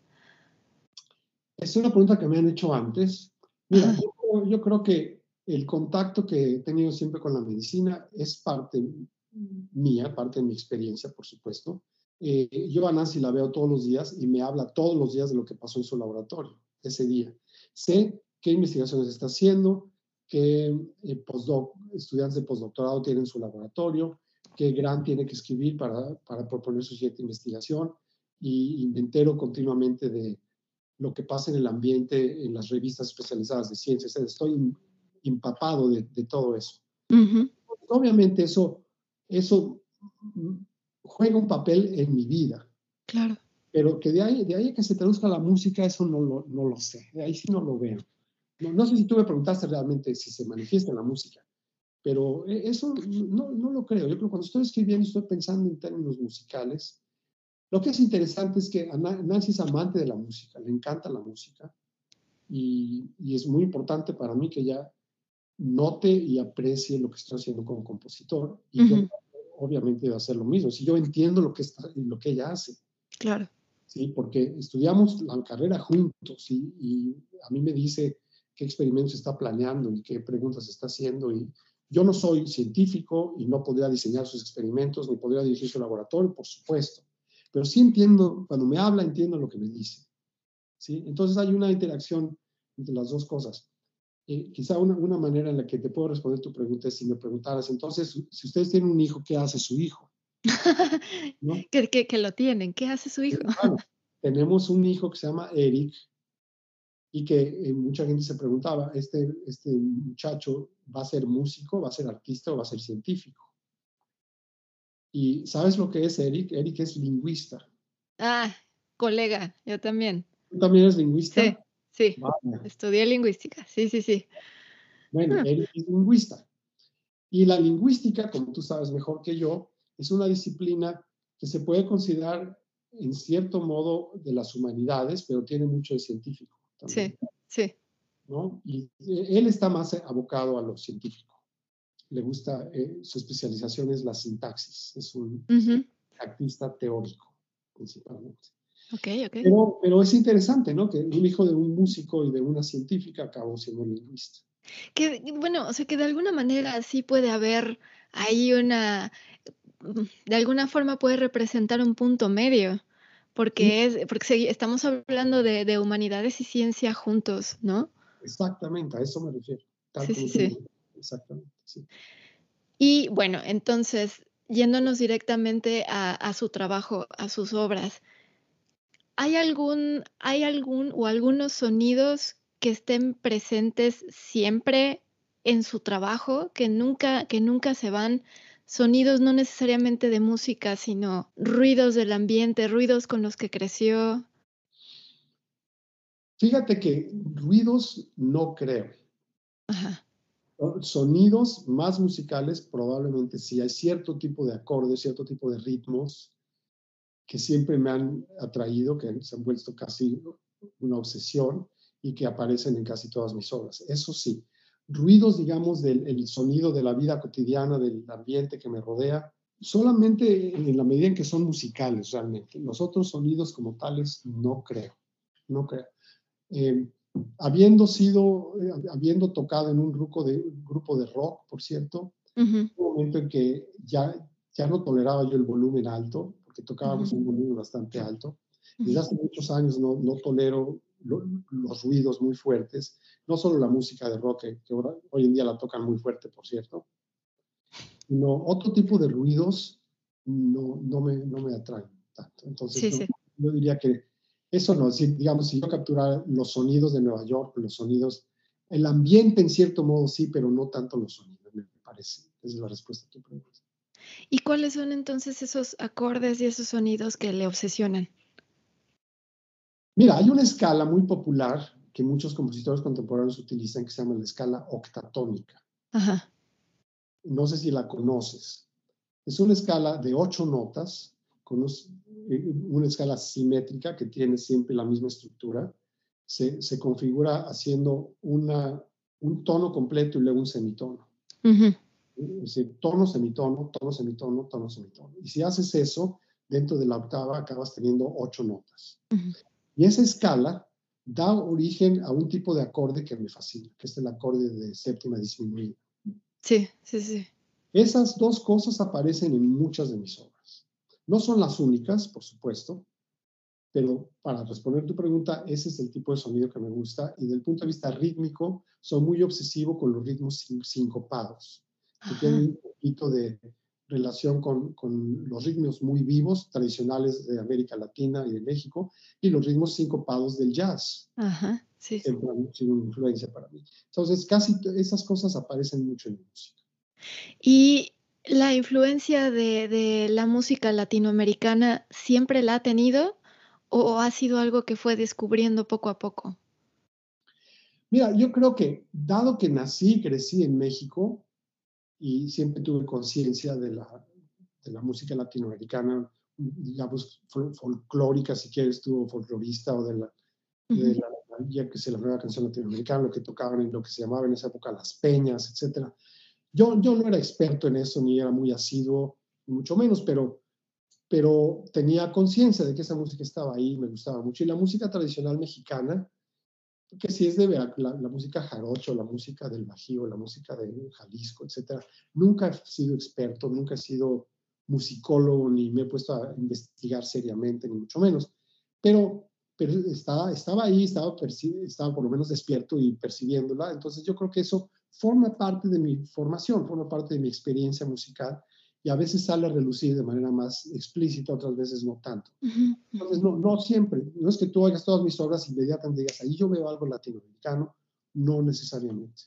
Es una pregunta que me han hecho antes. Mira, yo, yo creo que el contacto que he tenido siempre con la medicina es parte mía, parte de mi experiencia, por supuesto. Eh, yo a Nancy la veo todos los días y me habla todos los días de lo que pasó en su laboratorio ese día. Sé qué investigaciones está haciendo, qué eh, estudiantes de postdoctorado tienen en su laboratorio, qué gran tiene que escribir para, para proponer su siguiente investigación y, me entero continuamente de lo que pasa en el ambiente, en las revistas especializadas de ciencias. Estoy empapado de, todo eso. Obviamente eso eso juega un papel en mi vida. Claro. Pero que de ahí, de ahí que se traduzca la música, eso no lo, no lo sé. De ahí sí no lo veo. No, no, sé si tú me preguntaste realmente si se manifiesta en la música, pero e, eso no, no lo creo. Yo creo que cuando estoy escribiendo, estoy pensando en términos musicales. Lo que es interesante es que Nancy es amante de la música, le encanta la música. Y, y es muy importante para mí que ella note y aprecie lo que estoy haciendo como compositor y yo obviamente voy a hacer lo mismo. Si yo entiendo lo que, está, lo que ella hace. Claro. Sí, porque estudiamos la carrera juntos y, y, a mí me dice qué experimentos está planeando y qué preguntas está haciendo. Y yo no soy científico y no podría diseñar sus experimentos ni podría dirigir su laboratorio, por supuesto. Pero sí entiendo, cuando me habla, entiendo lo que me dice. ¿sí? Entonces hay una interacción entre las dos cosas. Eh, quizá una, una, manera en la que te puedo responder tu pregunta es si me preguntaras, entonces, si ustedes tienen un hijo, ¿qué hace su hijo? que, que, que, lo tienen, ¿qué hace su hijo? tenemos un hijo que se llama Eric y que eh, mucha gente se preguntaba, ¿este, ¿este muchacho va a ser músico, va a ser artista o va a ser científico? ¿Y sabes lo que es Eric? Eric es lingüista. Ah, colega, yo también. ¿Tú también eres lingüista? Sí, sí. Estudié lingüística, sí, sí, sí. Bueno, ah. Eric es lingüista. Y la lingüística, como tú sabes mejor que yo, es una disciplina que se puede considerar en cierto modo de las humanidades, pero tiene mucho de científico. Sí, sí. ¿no? Y eh, él está más abocado a lo científico. Le gusta, eh, su especialización es la sintaxis, es un artista teórico, principalmente. Ok, ok. Pero, pero, es interesante, ¿no? Que un hijo de un músico y de una científica acabó siendo lingüista. Que, bueno, o sea, que de alguna manera sí puede haber ahí una, de alguna forma puede representar un punto medio, porque, es, porque estamos hablando de, de, humanidades y ciencia juntos, ¿no? Exactamente, a eso me refiero. sí, sí, sí. Exactamente, sí. Y bueno, entonces, yéndonos directamente a, a, su trabajo, a sus obras, ¿hay algún, ¿hay algún o algunos sonidos que estén presentes siempre en su trabajo, que nunca, que nunca se van? sonidos no necesariamente de música, sino ruidos del ambiente, ruidos con los que creció. Fíjate que ruidos no creo. Ajá. Sonidos más musicales probablemente sí. Hay cierto tipo de acordes, cierto tipo de ritmos que siempre me han atraído, que se han vuelto casi una obsesión y que aparecen en casi todas mis obras. Eso sí ruidos, digamos, del sonido de la vida cotidiana, del ambiente que me rodea, solamente en la medida en que son musicales realmente. Los otros sonidos como tales no creo, no creo. Eh, habiendo sido, eh, habiendo tocado en un grupo de, grupo de rock, por cierto, un momento en que ya, ya no toleraba yo el volumen alto, porque tocábamos un volumen bastante alto. Desde hace muchos años no, no tolero los ruidos muy fuertes, no solo la música de rock, que, hoy en día la tocan muy fuerte, por cierto, sino otro tipo de ruidos no, no, me, no me atraen tanto. Entonces, yo diría que eso no, si, digamos, si yo capturara los sonidos de Nueva York, los sonidos, el ambiente en cierto modo sí, pero no tanto los sonidos, me parece. Esa es la respuesta a tu pregunta. ¿Y cuáles son entonces esos acordes y esos sonidos que le obsesionan? Mira, hay una escala muy popular que muchos compositores contemporáneos utilizan que se llama la escala octatónica. Ajá. No sé si la conoces. Es una escala de ocho notas, con eh, una escala simétrica que tiene siempre la misma estructura. Se, se configura haciendo una, un tono completo y luego un semitono. Es decir, tono, semitono, tono, semitono, tono, semitono. Y si haces eso, dentro de la octava acabas teniendo ocho notas. Y esa escala da origen a un tipo de acorde que me fascina, que es el acorde de séptima disminuida. Sí, sí, sí. Esas dos cosas aparecen en muchas de mis obras. No son las únicas, por supuesto, pero para responder tu pregunta, ese es el tipo de sonido que me gusta y del punto de vista rítmico, soy muy obsesivo con los ritmos sincopados, que tienen un poquito de relación con, con, los ritmos muy vivos, tradicionales de América Latina y de México, y los ritmos sincopados del jazz. Ajá, sí. Siempre han sido una influencia para mí. Entonces, casi esas cosas aparecen mucho en música. ¿Y la influencia de, de la música latinoamericana siempre la ha tenido o ha sido algo que fue descubriendo poco a poco? Mira, yo creo que dado que nací y crecí en México, y siempre tuve conciencia de la, de la música latinoamericana, digamos, folclórica, si quieres tú, folclorista, o de la, de la, ya que se la nueva canción latinoamericana, lo que tocaban lo que se llamaba en esa época las peñas, etc. Yo, yo no era experto en eso, ni era muy asiduo, mucho menos, pero, pero tenía conciencia de que esa música estaba ahí, me gustaba mucho. Y la música tradicional mexicana, que si es de la, la, música jarocho, la música del Bajío, la música de Jalisco, etcétera. Nunca he sido experto, nunca he sido musicólogo, ni me he puesto a investigar seriamente, ni mucho menos. Pero, pero estaba, estaba ahí, estaba, estaba por lo menos despierto y percibiéndola. Entonces yo creo que eso forma parte de mi formación, forma parte de mi experiencia musical y a veces sale a relucir de manera más explícita, otras veces no tanto. Entonces, no, no siempre, no es que tú hagas todas mis obras inmediatamente digas, ahí yo veo algo latinoamericano, no necesariamente.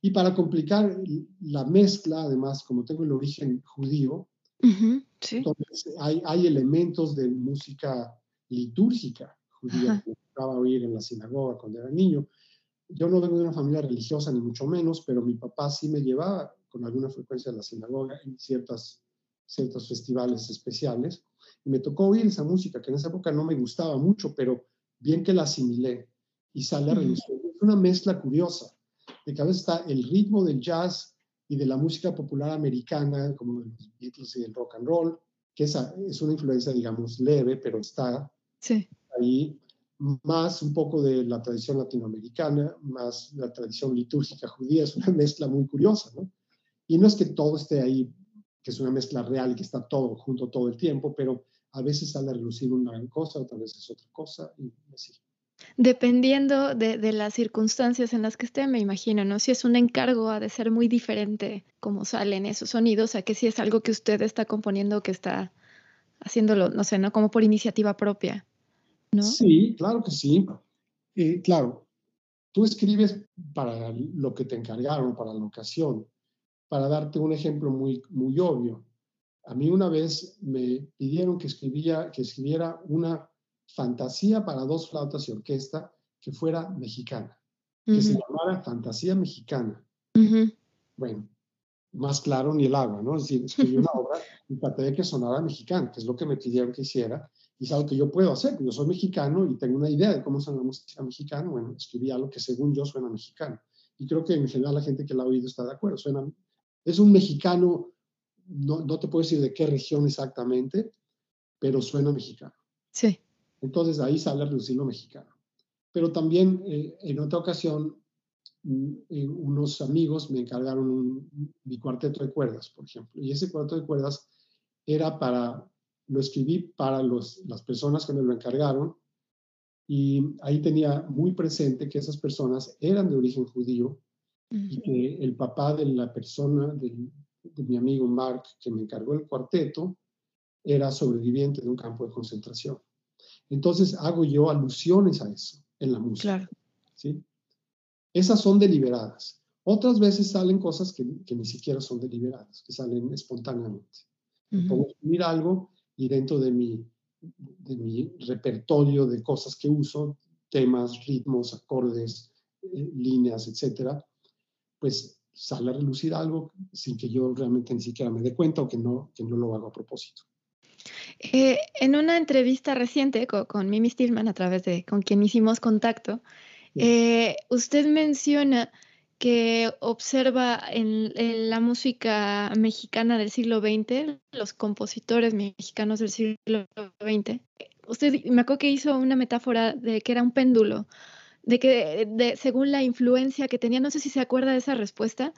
Y para complicar la mezcla, además, como tengo el origen judío, entonces hay, hay, elementos de música litúrgica judía que estaba a oír en la sinagoga cuando era niño. Yo no vengo de una familia religiosa, ni mucho menos, pero mi papá sí me llevaba con alguna frecuencia a la sinagoga en ciertas, ciertos festivales especiales. Y me tocó oír esa música, que en esa época no me gustaba mucho, pero bien que la asimilé y sale a relucir. Es una mezcla curiosa, de que a veces está el ritmo del jazz y de la música popular americana, como de los Beatles y el rock and roll, que esa es una influencia, digamos, leve, pero está sí. ahí, más un poco de la tradición latinoamericana, más la tradición litúrgica judía, es una mezcla muy curiosa, ¿no? Y no es que todo esté ahí, que es una mezcla real y que está todo junto todo el tiempo, pero a veces sale a relucir una cosa, otra vez es otra cosa y así. Dependiendo de, de, las circunstancias en las que esté, me imagino, ¿no? Si es un encargo, ha de ser muy diferente cómo salen esos sonidos, a que si es algo que usted está componiendo, que está haciéndolo, no sé, ¿no? Como por iniciativa propia, ¿no? Sí, claro que sí. Eh, claro, tú escribes para lo que te encargaron, para la ocasión, para darte un ejemplo muy, muy obvio. A mí una vez me pidieron que, escribía, que escribiera una fantasía para dos flautas y orquesta que fuera mexicana, que se llamara Fantasía Mexicana. Bueno, más claro ni el agua, ¿no? Es decir, escribí una obra y traté de que sonara mexicana, que es lo que me pidieron que hiciera, y es algo que yo puedo hacer, yo soy mexicano y tengo una idea de cómo suena la música mexicana, bueno, escribí algo que según yo suena mexicano. Y creo que en general la gente que la ha oído está de acuerdo, suena es un mexicano, no, no te puedo decir de qué región exactamente, pero suena mexicano. Sí. Entonces ahí sale a reducir lo mexicano. Pero también eh, en otra ocasión, mm, eh, unos amigos me encargaron un, mi cuarteto de cuerdas, por ejemplo. Y ese cuarteto de cuerdas era para, lo escribí para los, las personas que me lo encargaron. Y ahí tenía muy presente que esas personas eran de origen judío y que el papá de la persona, de, mi amigo Mark, que me encargó el cuarteto, era sobreviviente de un campo de concentración. Entonces hago yo alusiones a eso en la música. Claro. ¿sí? Esas son deliberadas. Otras veces salen cosas que, que, ni siquiera son deliberadas, que salen espontáneamente. Pongo a escribir algo y dentro de mi, de mi repertorio de cosas que uso, temas, ritmos, acordes, eh, líneas, etcétera, pues sale a relucir algo sin que yo realmente ni siquiera me dé cuenta o que no, que no lo hago a propósito. Eh, en una entrevista reciente con, Mimi Stillman, a través de con quien hicimos contacto, eh, usted menciona que observa en, la música mexicana del siglo XX, los compositores mexicanos del siglo XX. Usted me acuerdo que hizo una metáfora de que era un péndulo, de que según la influencia que tenía, no sé si se acuerda de esa respuesta,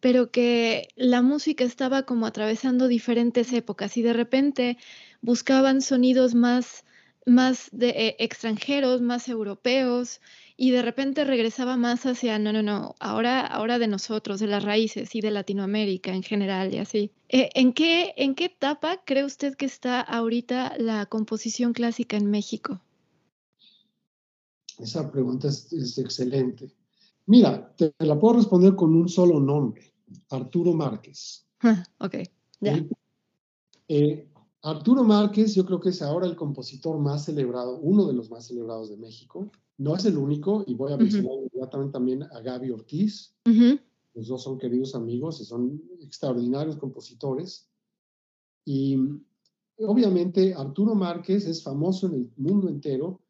pero que la música estaba como atravesando diferentes épocas y de repente buscaban sonidos más, más eh, extranjeros, más europeos, y de repente regresaba más hacia, no, no, no, ahora, ahora de nosotros, de las raíces y de Latinoamérica en general y así. Eh, ¿en, qué, ¿En qué etapa cree usted que está ahorita la composición clásica en México? Esa pregunta es, excelente. Mira, te, la puedo responder con un solo nombre, Arturo Márquez. ok, ya. Eh, Arturo Márquez yo creo que es ahora el compositor más celebrado, uno de los más celebrados de México. No es el único, y voy a mencionar inmediatamente también a Gaby Ortiz. Los dos son queridos amigos y son extraordinarios compositores. Y obviamente Arturo Márquez es famoso en el mundo entero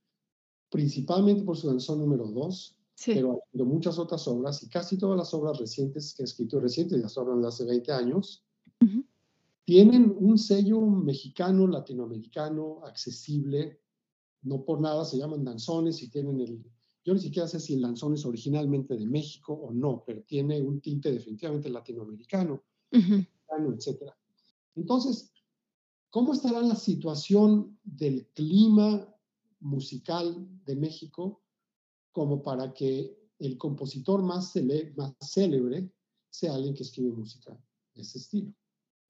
principalmente por su canción número 2, pero de muchas otras obras y casi todas las obras recientes que ha escrito, recientes, ya hablan de hace 20 años, tienen un sello mexicano, latinoamericano, accesible, no por nada se llaman danzones y tienen el, yo ni siquiera sé si el lanzón es originalmente de México o no, pero tiene un tinte definitivamente latinoamericano, etc. Entonces, ¿cómo estará la situación del clima musical de México como para que el compositor más, más célebre sea alguien que escribe música de ese estilo?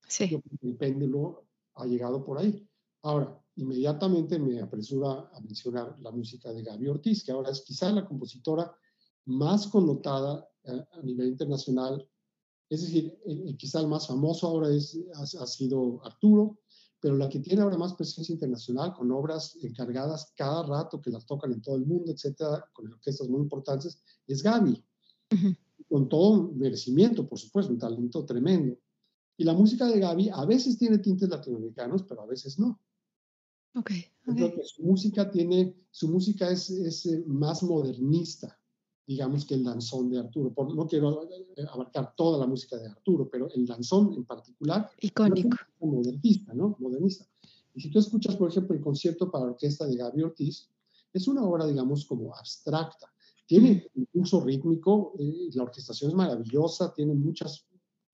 Sí. el péndulo ha llegado por ahí. Ahora, inmediatamente me apresura a mencionar la música de Gaby Ortiz, que ahora es quizá la compositora más connotada a, nivel internacional. Es decir, quizá el más famoso ahora es, ha, sido Arturo, pero la que tiene ahora más presencia internacional, con obras encargadas cada rato que las tocan en todo el mundo, etcétera, con orquestas muy importantes, es Gaby. Con todo merecimiento, por supuesto, un talento tremendo. Y la música de Gaby a veces tiene tintes latinoamericanos, pero a veces no. Okay, su música tiene, su música es, es, eh, más modernista, digamos, que el danzón de Arturo. Por, no quiero eh, abarcar toda la música de Arturo, pero el danzón en particular. Icónico. Es modernista, ¿no? Modernista. Y si tú escuchas, por ejemplo, el concierto para orquesta de Gaby Ortiz, es una obra, digamos, como abstracta. Tiene un uso rítmico, eh, la orquestación es maravillosa, tiene muchas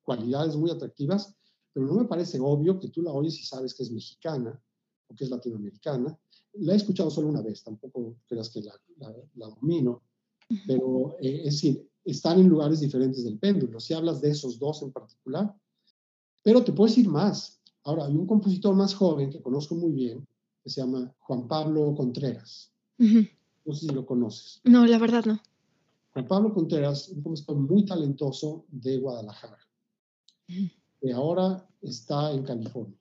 cualidades muy atractivas, pero no me parece obvio que tú la oyes y sabes que es mexicana o que es latinoamericana. La he escuchado solo una vez, tampoco creas que la, la, domino, pero eh, es decir, están en lugares diferentes del péndulo. Si hablas de esos dos en particular, pero te puedo decir más. Ahora, hay un compositor más joven que conozco muy bien, que se llama Juan Pablo Contreras. No sé si lo conoces. No, la verdad no. Juan Pablo Contreras, un compositor muy talentoso de Guadalajara, que ahora está en California.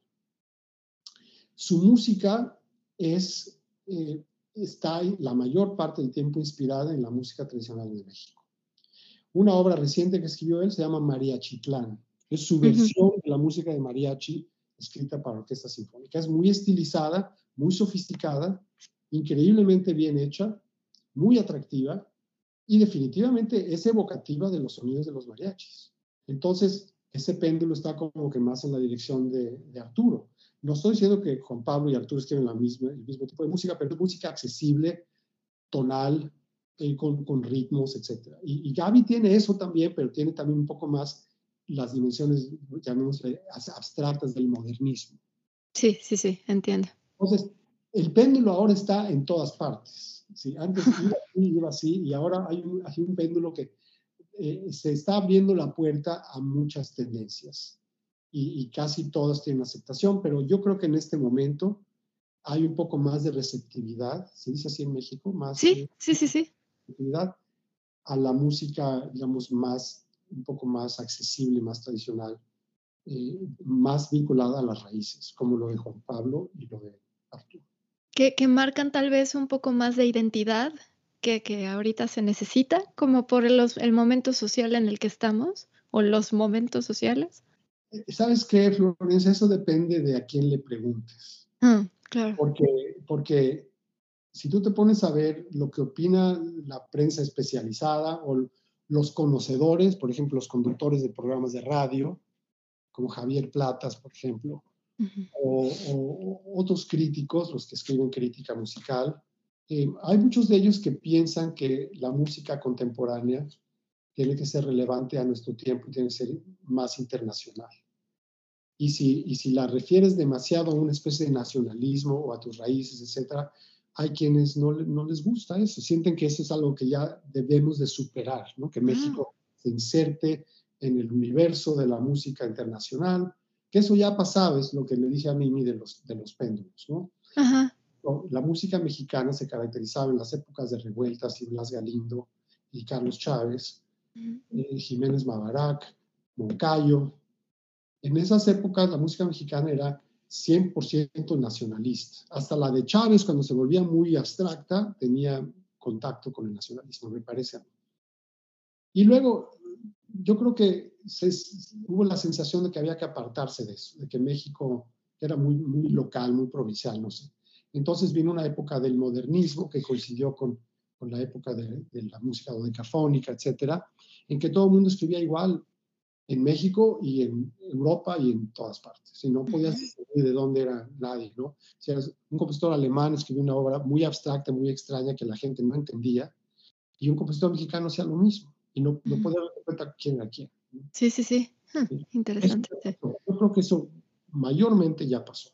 Su música es, eh, está la mayor parte del tiempo inspirada en la música tradicional de México. Una obra reciente que escribió él se llama María Chitlán. Es su versión de la música de mariachi escrita para orquesta sinfónica. Es muy estilizada, muy sofisticada, increíblemente bien hecha, muy atractiva y definitivamente es evocativa de los sonidos de los mariachis. Entonces, ese péndulo está como que más en la dirección de, de Arturo. No estoy diciendo que Juan Pablo y Arturo escriben la misma, el mismo tipo de música, pero es música accesible, tonal, eh, con, con, ritmos, etc. Y, y, Gaby tiene eso también, pero tiene también un poco más las dimensiones, llamémosle, abstractas del modernismo. Sí, sí, sí, entiendo. Entonces, el péndulo ahora está en todas partes. ¿sí? Antes iba así, iba así, y ahora hay un, hay un péndulo que eh, se está abriendo la puerta a muchas tendencias y, casi todas tienen aceptación, pero yo creo que en este momento hay un poco más de receptividad, se dice así en México, más sí, sí, sí, sí. receptividad a la música, digamos, más, un poco más accesible, más tradicional, eh, más vinculada a las raíces, como lo de Juan Pablo y lo de Arturo. Que, que marcan tal vez un poco más de identidad que, que ahorita se necesita, como por los, el momento social en el que estamos, o los momentos sociales. ¿Sabes qué, Florencia? Eso depende de a quién le preguntes. Ah, claro. Porque, porque si tú te pones a ver lo que opina la prensa especializada o los conocedores, por ejemplo, los conductores de programas de radio, como Javier Platas, por ejemplo, o, otros críticos, los que escriben crítica musical, eh, hay muchos de ellos que piensan que la música contemporánea tiene que ser relevante a nuestro tiempo y tiene que ser más internacional. Y si, y si la refieres demasiado a una especie de nacionalismo o a tus raíces, etcétera, hay quienes no, no les gusta eso, sienten que eso es algo que ya debemos de superar, ¿no? que México se inserte en el universo de la música internacional, que eso ya ha pasado, es lo que le dije a Mimi de los, de los péndulos. ¿no? La música mexicana se caracterizaba en las épocas de revueltas y Blas Galindo y Carlos Chávez eh, Jiménez Mabarac, Moncayo. En esas épocas la música mexicana era 100% nacionalista. Hasta la de Chávez, cuando se volvía muy abstracta, tenía contacto con el nacionalismo, me parece. Y luego, yo creo que hubo la sensación de que había que apartarse de eso, de que México era muy, muy local, muy provincial, no sé. Entonces vino una época del modernismo que coincidió con con la época de, la música dodecafónica, etcétera, en que todo el mundo escribía igual en México y en Europa y en todas partes. Y no podías decir de dónde era nadie, ¿no? Si un compositor alemán escribió una obra muy abstracta, muy extraña que la gente no entendía, y un compositor mexicano sea lo mismo y no, no poder dar cuenta quién era quién. Sí, sí, sí. interesante. yo creo que eso mayormente ya pasó.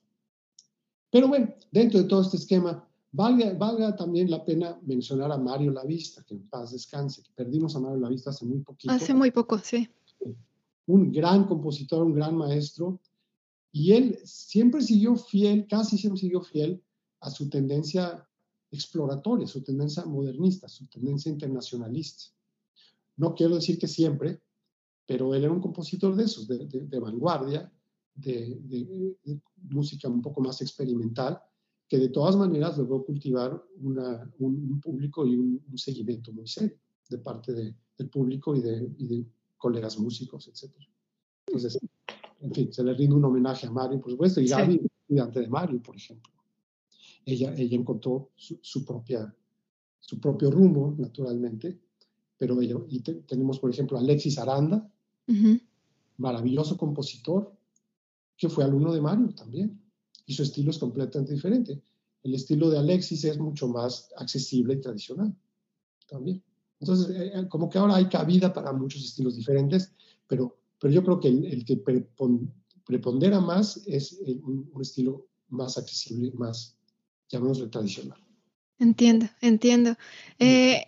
Pero bueno, dentro de todo este esquema, valga, valga también la pena mencionar a Mario Lavista, que en paz descanse, que perdimos a Mario Lavista hace muy poquito. Hace muy poco, sí. Un gran compositor, un gran maestro, y él siempre siguió fiel, casi siempre siguió fiel a su tendencia exploratoria, su tendencia modernista, su tendencia internacionalista. No quiero decir que siempre, pero él era un compositor de esos, de, vanguardia, de, música un poco más experimental, que de todas maneras logró cultivar un, público y un, seguimiento muy serio de parte del público y de, colegas músicos, etc. Entonces, en fin, se le rinde un homenaje a Mario, por supuesto, y Gaby, estudiante de Mario, por ejemplo. Ella, ella encontró su, propia, su propio rumbo, naturalmente, pero ella, y tenemos, por ejemplo, a Alexis Aranda, maravilloso compositor, que fue alumno de Mario también, y su estilo es completamente diferente. El estilo de Alexis es mucho más accesible y tradicional también. Entonces, eh, eh, como que ahora hay cabida para muchos estilos diferentes, pero, pero yo creo que el, que prepondera más es un, estilo más accesible, más, llamémoslo tradicional. Entiendo, entiendo. Eh,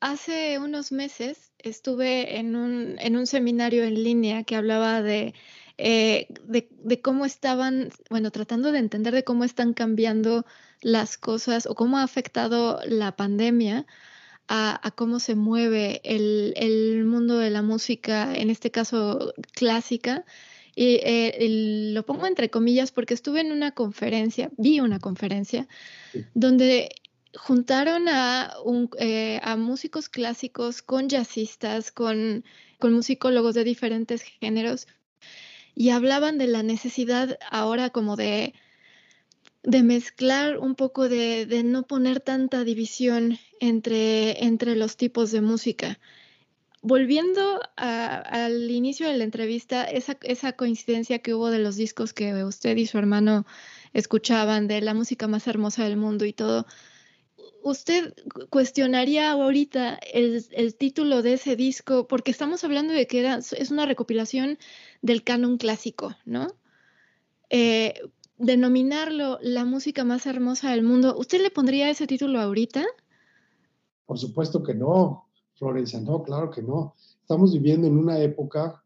hace unos meses estuve en un, en un seminario en línea que hablaba de eh, de, cómo estaban, bueno, tratando de entender de cómo están cambiando las cosas o cómo ha afectado la pandemia a, cómo se mueve el, mundo de la música, en este caso clásica. Y eh, lo pongo entre comillas porque estuve en una conferencia, vi una conferencia, donde juntaron a, eh, a músicos clásicos con jazzistas, con, con musicólogos de diferentes géneros y hablaban de la necesidad ahora como de, de mezclar un poco de, de no poner tanta división entre, entre los tipos de música. Volviendo al inicio de la entrevista, esa, esa coincidencia que hubo de los discos que usted y su hermano escuchaban, de la música más hermosa del mundo y todo, ¿usted cuestionaría ahorita el, título de ese disco? Porque estamos hablando de que es una recopilación del canon clásico, ¿no? Eh, denominarlo la música más hermosa del mundo, ¿usted le pondría ese título ahorita? Por supuesto que no, Florencia, no, claro que no. Estamos viviendo en una época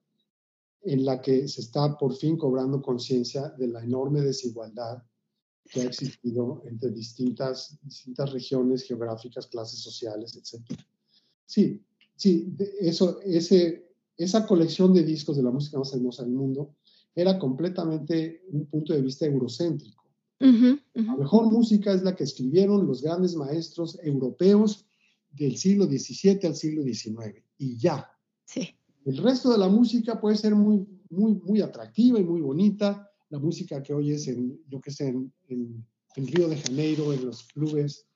en la que se está por fin cobrando conciencia de la enorme desigualdad que ha existido entre distintas, distintas regiones geográficas, clases sociales, etc. Sí, sí, eso, ese, esa colección de discos de la música más hermosa del mundo era completamente un punto de vista eurocéntrico. La mejor música es la que escribieron los grandes maestros europeos del siglo XVII al siglo XIX y ya. Sí. El resto de la música puede ser muy, muy, muy atractiva y muy bonita. La música que oyes en, yo que sé, en, en, Río de Janeiro, en los clubes,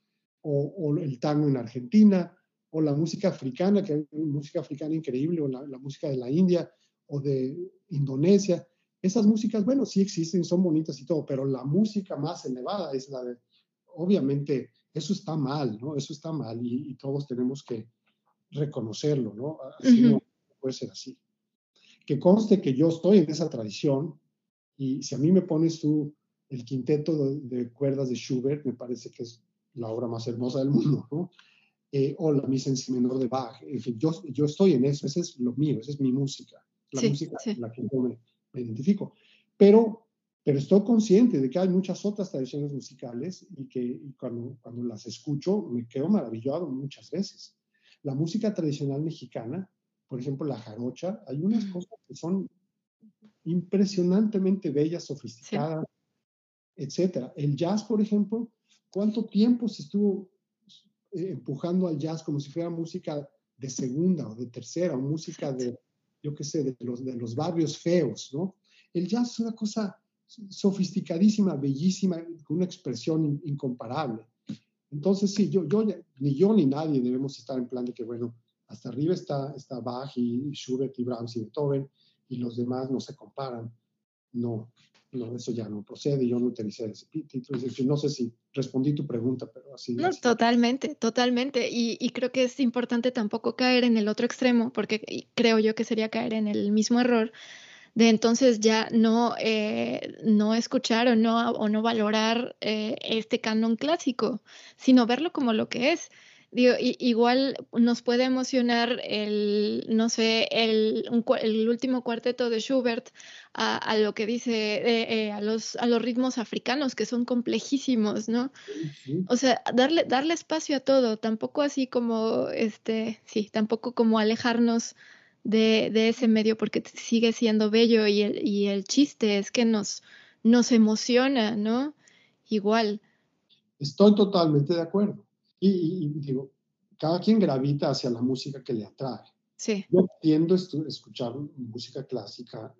o, o el tango en Argentina, o la música africana, que es música africana increíble, o la, música de la India o de Indonesia. Esas músicas, bueno, sí existen, son bonitas y todo, pero la música más elevada es la de, obviamente, eso está mal, ¿no? Eso está mal y, todos tenemos que reconocerlo, ¿no? Así no puede ser así. Que conste que yo estoy en esa tradición y si a mí me pones tú el quinteto de, de cuerdas de Schubert, me parece que es la obra más hermosa del mundo, ¿no? Eh, o la misa en si menor de Bach. En fin, yo, yo estoy en eso, ese es lo mío, esa es mi música, la música en la que yo me, identifico. Pero, pero estoy consciente de que hay muchas otras tradiciones musicales y que cuando, cuando las escucho me quedo maravillado muchas veces. La música tradicional mexicana, por ejemplo, la jarocha, hay unas cosas que son impresionantemente bellas, sofisticadas, etcétera. El jazz, por ejemplo, ¿cuánto tiempo se estuvo eh, empujando al jazz como si fuera música de segunda o de tercera, o música de, yo qué sé, de los, de los barrios feos, ¿no? El jazz es una cosa sofisticadísima, bellísima, con una expresión incomparable. Entonces, sí, yo, yo, ni yo ni nadie debemos estar en plan de que, bueno, hasta arriba está, está Bach y Schubert y Brahms y Beethoven y los demás no se comparan. no, no, eso ya no procede, yo no utilicé ese título. no sé si respondí tu pregunta, pero así. No, totalmente, totalmente. Y, y, creo que es importante tampoco caer en el otro extremo, porque creo yo que sería caer en el mismo error de entonces ya no, eh, no escuchar o no, o no valorar eh, este canon clásico, sino verlo como lo que es. Digo, igual nos puede emocionar el, no sé, el, el último cuarteto de Schubert a, lo que dice, eh, a, los, a los ritmos africanos, que son complejísimos, ¿no? O sea, darle, darle espacio a todo, tampoco así como, este, sí, tampoco como alejarnos de, de ese medio porque sigue siendo bello y el, y el chiste es que nos, nos emociona, ¿no? Igual. Estoy totalmente de acuerdo. Y, digo, cada quien gravita hacia la música que le atrae. Sí. Yo tiendo a escuchar música clásica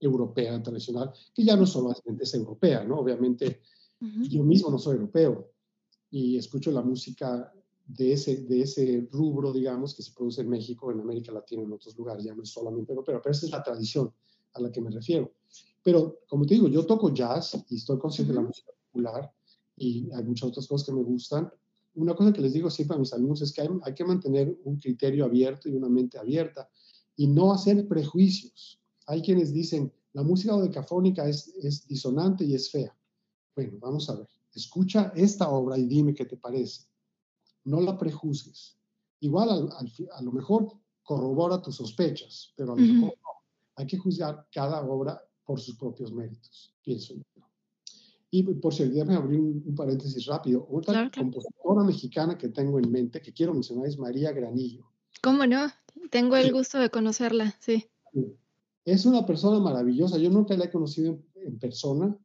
europea, tradicional, que ya no solamente es europea, ¿no? Obviamente, yo mismo no soy europeo y escucho la música de ese, de ese rubro, digamos, que se produce en México, en América Latina, en otros lugares, ya no es solamente europeo, pero esa es la tradición a la que me refiero. Pero, como te digo, yo toco jazz y estoy consciente de la música popular y hay muchas otras cosas que me gustan, una cosa que les digo siempre a mis alumnos es que hay, que mantener un criterio abierto y una mente abierta y no hacer prejuicios. Hay quienes dicen, la música decafónica es, es disonante y es fea. Bueno, vamos a ver. Escucha esta obra y dime qué te parece. No la prejuzgues. Igual a lo mejor corrobora tus sospechas, pero a lo mejor no. Hay que juzgar cada obra por sus propios méritos, pienso yo. Y por si déjame abrir un, un, paréntesis rápido. Otra compositora mexicana que tengo en mente, que quiero mencionar, es María Granillo. ¿Cómo no? Tengo el gusto de conocerla, sí. Es una persona maravillosa. Yo nunca la he conocido en, persona,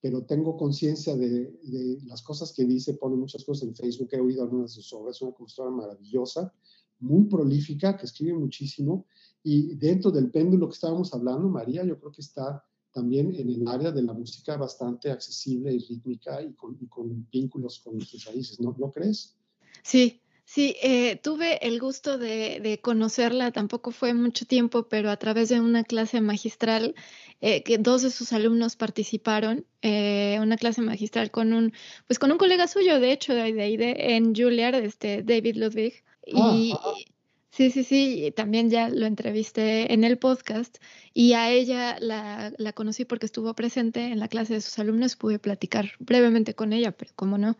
pero tengo conciencia de, de, las cosas que dice, pone muchas cosas en Facebook, he oído algunas de sus obras, es una compositora maravillosa, muy prolífica, que escribe muchísimo, y dentro del péndulo que estábamos hablando, María, yo creo que está también en el área de la música bastante accesible y rítmica y con, vínculos con sus raíces, ¿no, ¿No crees? Sí, sí, eh, tuve el gusto de, conocerla, tampoco fue mucho tiempo, pero a través de una clase magistral eh, que dos de sus alumnos participaron, eh, una clase magistral con un, pues con un colega suyo, de hecho, de ahí de, en Juilliard, este, David Ludwig. Ah, Sí, sí, sí, también ya lo entrevisté en el podcast y a ella la, la, conocí porque estuvo presente en la clase de sus alumnos, pude platicar brevemente con ella, pero cómo no.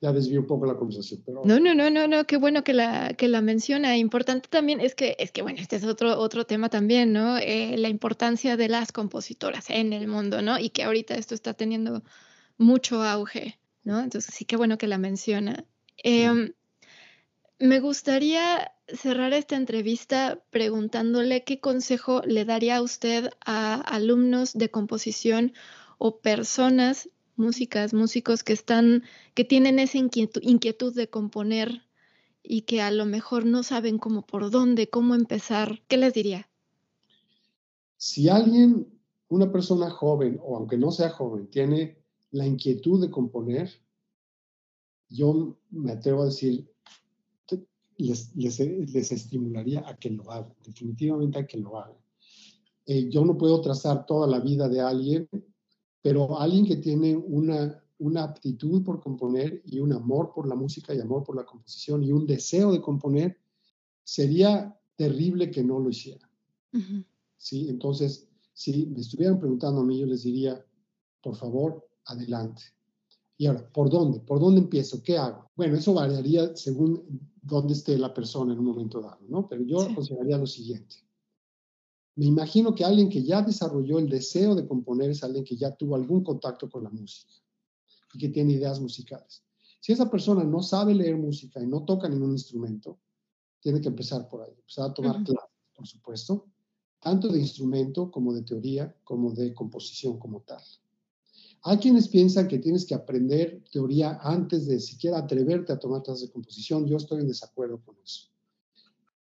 Ya desvió un poco la conversación, pero... No, no, no, no, no, qué bueno que la, que la menciona. Importante también es que, es que bueno, este es otro, otro tema también, ¿no? Eh, la importancia de las compositoras en el mundo, ¿no? Y que ahorita esto está teniendo mucho auge, ¿no? Entonces sí, qué bueno que la menciona. Eh, me gustaría cerrar esta entrevista preguntándole qué consejo le daría a usted a alumnos de composición o personas, músicas, músicos que están, que tienen esa inquietud, de componer y que a lo mejor no saben cómo por dónde, cómo empezar. ¿Qué les diría? Si alguien, una persona joven o aunque no sea joven, tiene la inquietud de componer, yo me atrevo a decir, les, les, estimularía a que lo hagan, definitivamente a que lo hagan. Eh, yo no puedo trazar toda la vida de alguien, pero alguien que tiene una, una aptitud por componer y un amor por la música y amor por la composición y un deseo de componer, sería terrible que no lo hiciera. ¿Sí? Entonces, si me estuvieran preguntando a mí, yo les diría, por favor, adelante. Y ahora, ¿por dónde? ¿Por dónde empiezo? ¿Qué hago? Bueno, eso variaría según dónde esté la persona en un momento dado, ¿no? Pero yo consideraría lo siguiente. Me imagino que alguien que ya desarrolló el deseo de componer es alguien que ya tuvo algún contacto con la música y que tiene ideas musicales. Si esa persona no sabe leer música y no toca ningún instrumento, tiene que empezar por ahí, empezar a tomar clases, por supuesto, tanto de instrumento como de teoría, como de composición como tal. Hay quienes piensan que tienes que aprender teoría antes de siquiera atreverte a tomar clases de composición. Yo estoy en desacuerdo con eso.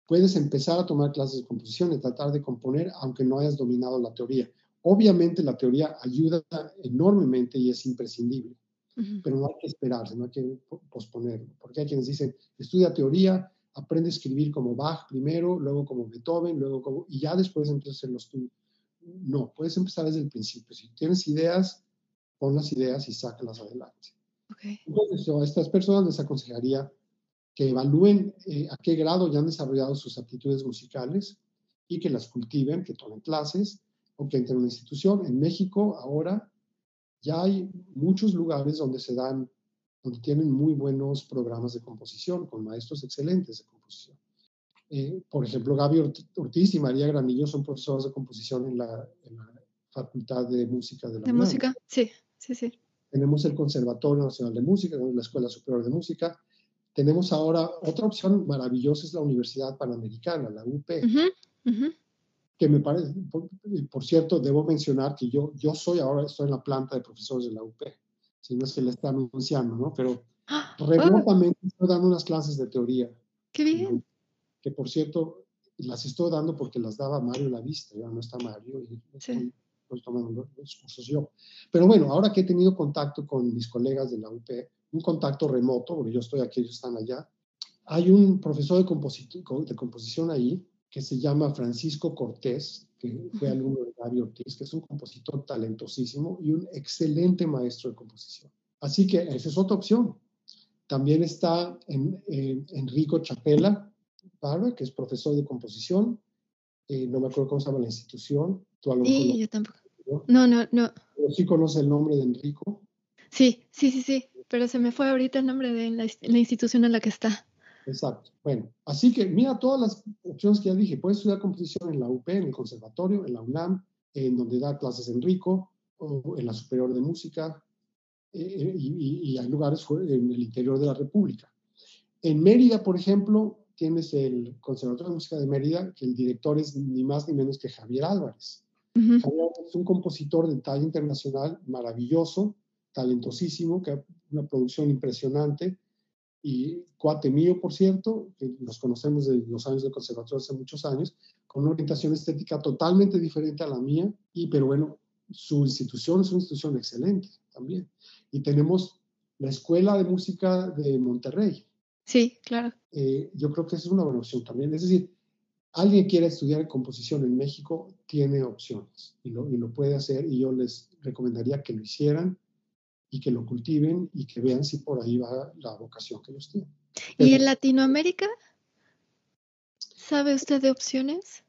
Puedes empezar a tomar clases de composición y tratar de componer aunque no hayas dominado la teoría. Obviamente la teoría ayuda enormemente y es imprescindible, pero no hay que esperarse, no hay que posponerlo, porque hay quienes dicen, estudia teoría, aprende a escribir como Bach primero, luego como Beethoven, luego como, y ya después empieza a hacer los, no, puedes empezar desde el principio. Si tienes ideas, pon las ideas y sácalas adelante. Entonces, yo a estas personas les aconsejaría que evalúen eh, a qué grado ya han desarrollado sus aptitudes musicales y que las cultiven, que tomen clases o que entren a una institución. En México ahora ya hay muchos lugares donde se dan, donde tienen muy buenos programas de composición, con maestros excelentes de composición. Eh, por ejemplo, Gaby Ortiz y María Granillo son profesores de composición en la, Facultad de Música de la De música, sí, sí, sí. Tenemos el Conservatorio Nacional de Música, la Escuela Superior de Música. Tenemos ahora otra opción maravillosa, es la Universidad Panamericana, la UP que me parece, por, cierto, debo mencionar que yo, yo soy ahora, estoy en la planta de profesores de la UP, si no es que le está anunciando, ¿no? Pero ¡Ah! remotamente estoy dando unas clases de teoría. ¡Qué bien! Que, por cierto, las estoy dando porque las daba Mario La Vista, ya no está Mario, y estoy, tomando los cursos yo. Pero bueno, ahora que he tenido contacto con mis colegas de la UP, un contacto remoto, porque yo estoy aquí, ellos están allá, hay un profesor de, de composición ahí que se llama Francisco Cortés, que fue alumno de Gaby Ortiz, que es un compositor talentosísimo y un excelente maestro de composición. Así que esa es otra opción. También está en, Enrico Chapela, que es profesor de composición. Eh, no me acuerdo cómo se llama la institución. ¿Tú sí, yo tampoco. No, no, no. Pero sí conoce el nombre de Enrico. Sí, sí, sí, sí. Pero se me fue ahorita el nombre de la institución en la que está. Exacto. Bueno, así que mira todas las opciones que ya dije. Puedes estudiar composición en la UP, en el conservatorio, en la UNAM, en donde da clases Enrico, o en la Superior de Música, eh, eh, y, hay lugares en el interior de la República. En Mérida, por ejemplo, tienes el Conservatorio de Música de Mérida, que el director es ni más ni menos que Javier Álvarez. Javier es un compositor de talla internacional maravilloso, talentosísimo, que una producción impresionante y cuate mío, por cierto, que nos conocemos de los años del conservatorio hace muchos años, con una orientación estética totalmente diferente a la mía, y pero bueno, su institución es una institución excelente también. Y tenemos la Escuela de Música de Monterrey. Sí, claro. Eh, yo creo que esa es una buena opción también. Es decir, alguien quiere estudiar composición en México, tiene opciones y lo, y lo puede hacer y yo les recomendaría que lo hicieran y que lo cultiven y que vean si por ahí va la vocación que ellos tienen. ¿Y en Latinoamérica? ¿Sabe usted de opciones?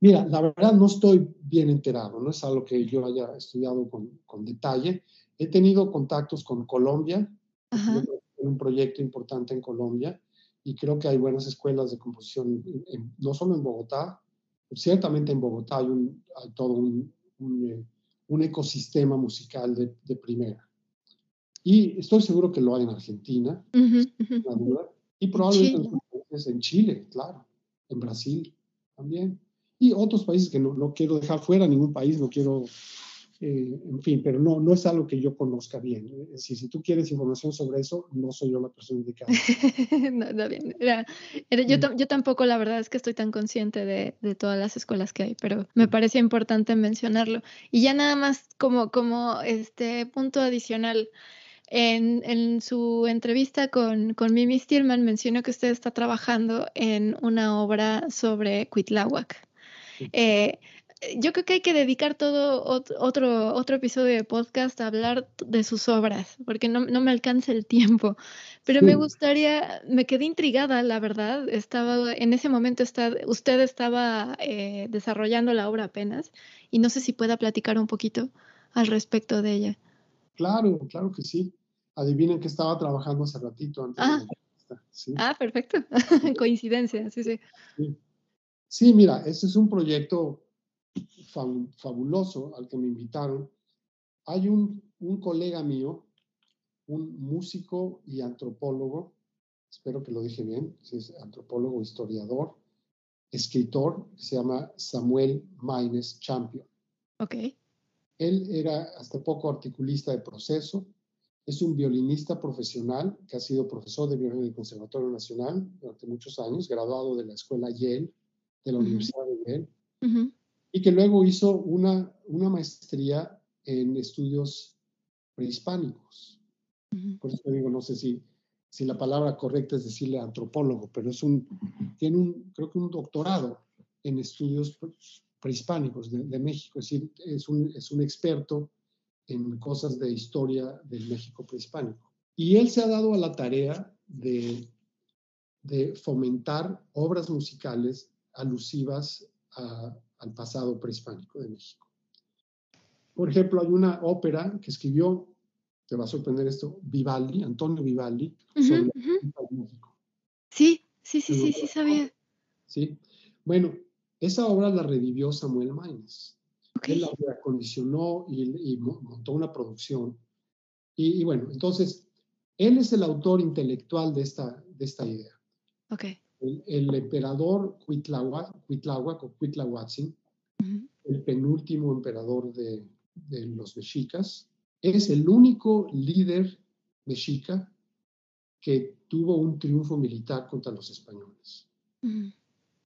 Mira, la verdad no estoy bien enterado, no es algo que yo haya estudiado con, con detalle. He tenido contactos con Colombia, un proyecto importante en Colombia, y creo que hay buenas escuelas de composición, no solo en Bogotá, ciertamente en Bogotá hay, un, todo un, un, eh, un ecosistema musical de, de primera. Y estoy seguro que lo hay en Argentina, y probablemente en Chile, claro, en Brasil también. Y otros países que no, no quiero dejar fuera, ningún país, no quiero, eh, en fin, pero no, no es algo que yo conozca bien. Si, si tú quieres información sobre eso, no soy yo la persona indicada. no, está bien. yo, yo, tampoco, la verdad es que estoy tan consciente de, de, todas las escuelas que hay, pero me parece importante mencionarlo. Y ya nada más como, como este punto adicional. En, su entrevista con, con, Mimi Stillman mencionó que usted está trabajando en una obra sobre Cuitláhuac. Eh, yo creo que hay que dedicar todo otro, otro episodio de podcast a hablar de sus obras, porque no, me alcanza el tiempo. Pero me gustaría, me quedé intrigada, la verdad. Estaba, en ese momento está, usted estaba eh, desarrollando la obra apenas, y no sé si pueda platicar un poquito al respecto de ella. Claro, claro que sí. Adivinen que estaba trabajando hace ratito antes ah. Ah, perfecto. Coincidencia, sí, sí, sí. mira, este es un proyecto fabuloso al que me invitaron. Hay un, un colega mío, un músico y antropólogo, espero que lo dije bien, es antropólogo, historiador, escritor, se llama Samuel Maines Champion. Ok. Él era hasta poco articulista de proceso, es un violinista profesional que ha sido profesor de violín en el Conservatorio Nacional durante muchos años, graduado de la escuela Yale, de la Universidad de Yale, y que luego hizo una, una maestría en estudios prehispánicos. Por eso digo, no sé si, si la palabra correcta es decirle antropólogo, pero es un, tiene un, creo que un doctorado en estudios prehispánicos de, México, es decir, es un, es un experto en cosas de historia del México prehispánico. Y él se ha dado a la tarea de, de fomentar obras musicales alusivas al pasado prehispánico de México. Por ejemplo, hay una ópera que escribió, te va a sorprender esto, Vivaldi, Antonio Vivaldi, sobre México. Sí, sí, sí, sí, sí, sabía. Sí. Bueno, esa obra la revivió Samuel Maines. Él la reacondicionó y, montó una producción. Y, bueno, entonces, él es el autor intelectual de esta, de esta idea. Okay. El, emperador Cuitláhuac, Cuitlahuatzin, el penúltimo emperador de, de los mexicas, es el único líder mexica que tuvo un triunfo militar contra los españoles.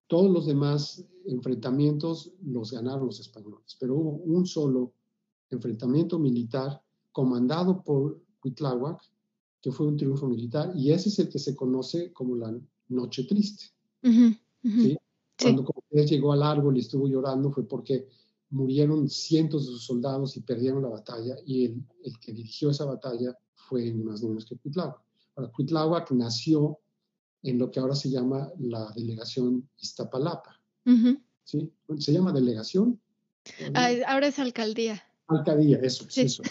Todos los demás enfrentamientos los ganaron los españoles, pero hubo un solo enfrentamiento militar comandado por Cuitláhuac, que fue un triunfo militar, y ese es el que se conoce como la Noche Triste. Cuando Cortés llegó al árbol y estuvo llorando fue porque murieron cientos de sus soldados y perdieron la batalla, y el, el que dirigió esa batalla fue ni más ni menos que Cuitláhuac. Ahora, Cuitláhuac nació en lo que ahora se llama la delegación Iztapalapa. ¿sí? ¿Se llama delegación? ahora es alcaldía. Alcaldía, eso, sí. eso.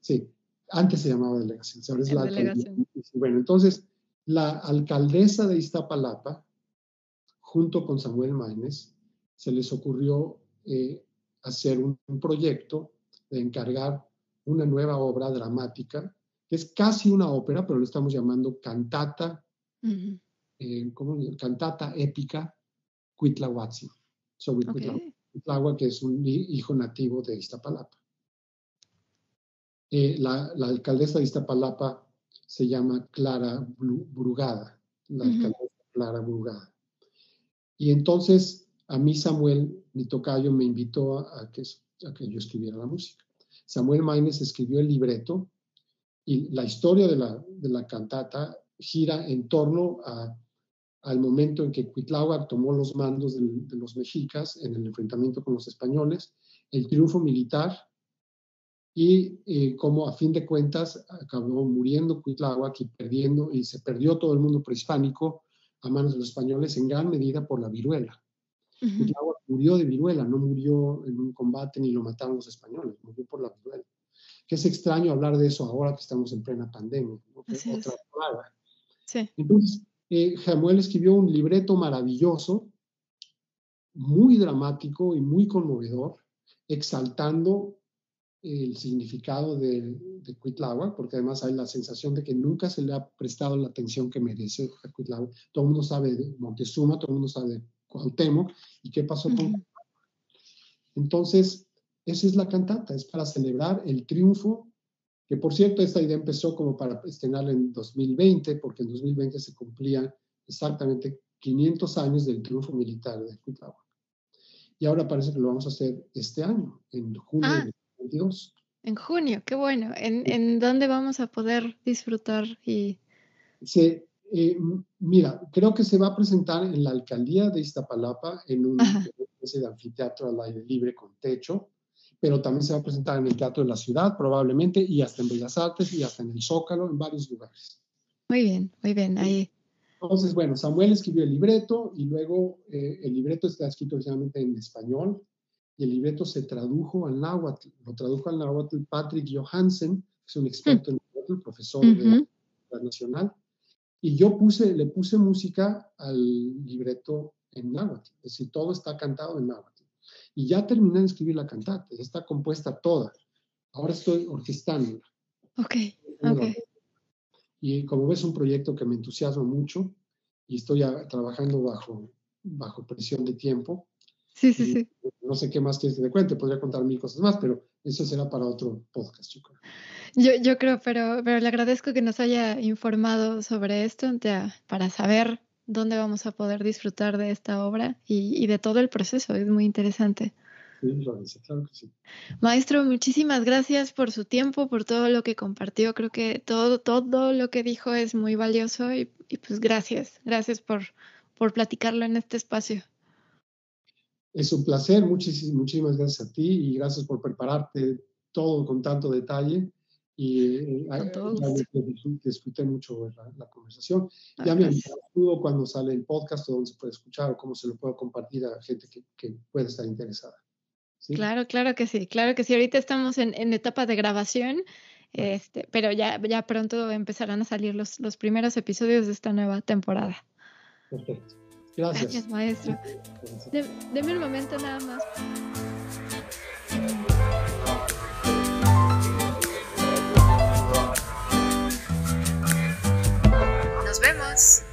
sí, antes se llamaba delegación, ahora es la alcaldía. Bueno, entonces, la alcaldesa de Iztapalapa, junto con Samuel Maines, se les ocurrió eh, hacer un, proyecto de encargar una nueva obra dramática, que es casi una ópera, pero lo estamos llamando cantata, eh, cantata épica Cuitlahuatzin, sobre okay. que es un hijo nativo de Iztapalapa. Eh, la, alcaldesa de Iztapalapa se llama Clara Brugada, la alcaldesa Clara Brugada. Y entonces a mí Samuel, mi tocayo, me invitó a, que, que yo escribiera la música. Samuel Maines escribió el libreto y la historia de la, de la cantata gira en torno a, al momento en que Cuitláhuac tomó los mandos de, los mexicas en el enfrentamiento con los españoles, el triunfo militar y eh, cómo a fin de cuentas acabó muriendo Cuitláhuac y perdiendo, y se perdió todo el mundo prehispánico a manos de los españoles en gran medida por la viruela. Uh murió de viruela, no murió en un combate ni lo mataron los españoles, murió por la viruela. Que es extraño hablar de eso ahora que estamos en plena pandemia. Otra Sí. Entonces, eh, Samuel escribió un libreto maravilloso, muy dramático y muy conmovedor, exaltando el significado de, de Cuitláhuac, porque además hay la sensación de que nunca se le ha prestado la atención que merece a Cuitláhuac. Todo el mundo sabe de Montezuma, todo el mundo sabe de Cuauhtémoc, ¿y qué pasó con Entonces, esa es la cantata, es para celebrar el triunfo, que por cierto, esta idea empezó como para estrenarla en 2020, porque en 2020 se cumplían exactamente 500 años del triunfo militar de Cuitláhuac. Y ahora parece que lo vamos a hacer este año, en junio ah, de 2022. En junio, qué bueno. ¿En, ¿En, dónde vamos a poder disfrutar y...? Se, eh, mira, creo que se va a presentar en la alcaldía de Iztapalapa en un especie de anfiteatro al aire libre con techo, pero también se va a presentar en el Teatro de la Ciudad probablemente y hasta en Bellas Artes y hasta en el Zócalo, en varios lugares. Muy bien, muy bien, ahí. Entonces, bueno, Samuel escribió el libreto y luego eh, el libreto está escrito originalmente en español y el libreto se tradujo al náhuatl. Lo tradujo al náhuatl Patrick Johansen, que es un experto en náhuatl, profesor de la Nacional y yo puse, le puse música al libreto en náhuatl, es decir, todo está cantado en náhuatl. Y ya terminé de escribir la cantata, está compuesta toda. Ahora estoy orquestándola. Ok, ok. Y como ves, es un proyecto que me entusiasma mucho y estoy trabajando bajo, bajo presión de tiempo. Sí, sí, sí. No sé qué más quieres que te cuente, podría contar mil cosas más, pero eso será para otro podcast, yo creo. Yo, yo creo, pero, pero le agradezco que nos haya informado sobre esto ya, para saber dónde vamos a poder disfrutar de esta obra y, y de todo el proceso. Es muy interesante. Sí, claro que sí. Maestro, muchísimas gracias por su tiempo, por todo lo que compartió. Creo que todo, todo lo que dijo es muy valioso y, y pues gracias, gracias por, por platicarlo en este espacio. Es un placer, muchísimas, muchísimas gracias a ti y gracias por prepararte todo con tanto detalle y eh, disfruté mucho la, conversación. ya me saludo cuando sale el podcast o donde se puede escuchar o cómo se lo puedo compartir a gente que, que pueda estar interesada. Claro, claro que sí, claro que sí. Ahorita estamos en, en etapa de grabación, este, pero ya, ya pronto empezarán a salir los, los primeros episodios de esta nueva temporada. Perfecto. Gracias. maestro. deme un momento nada más. Nos vemos.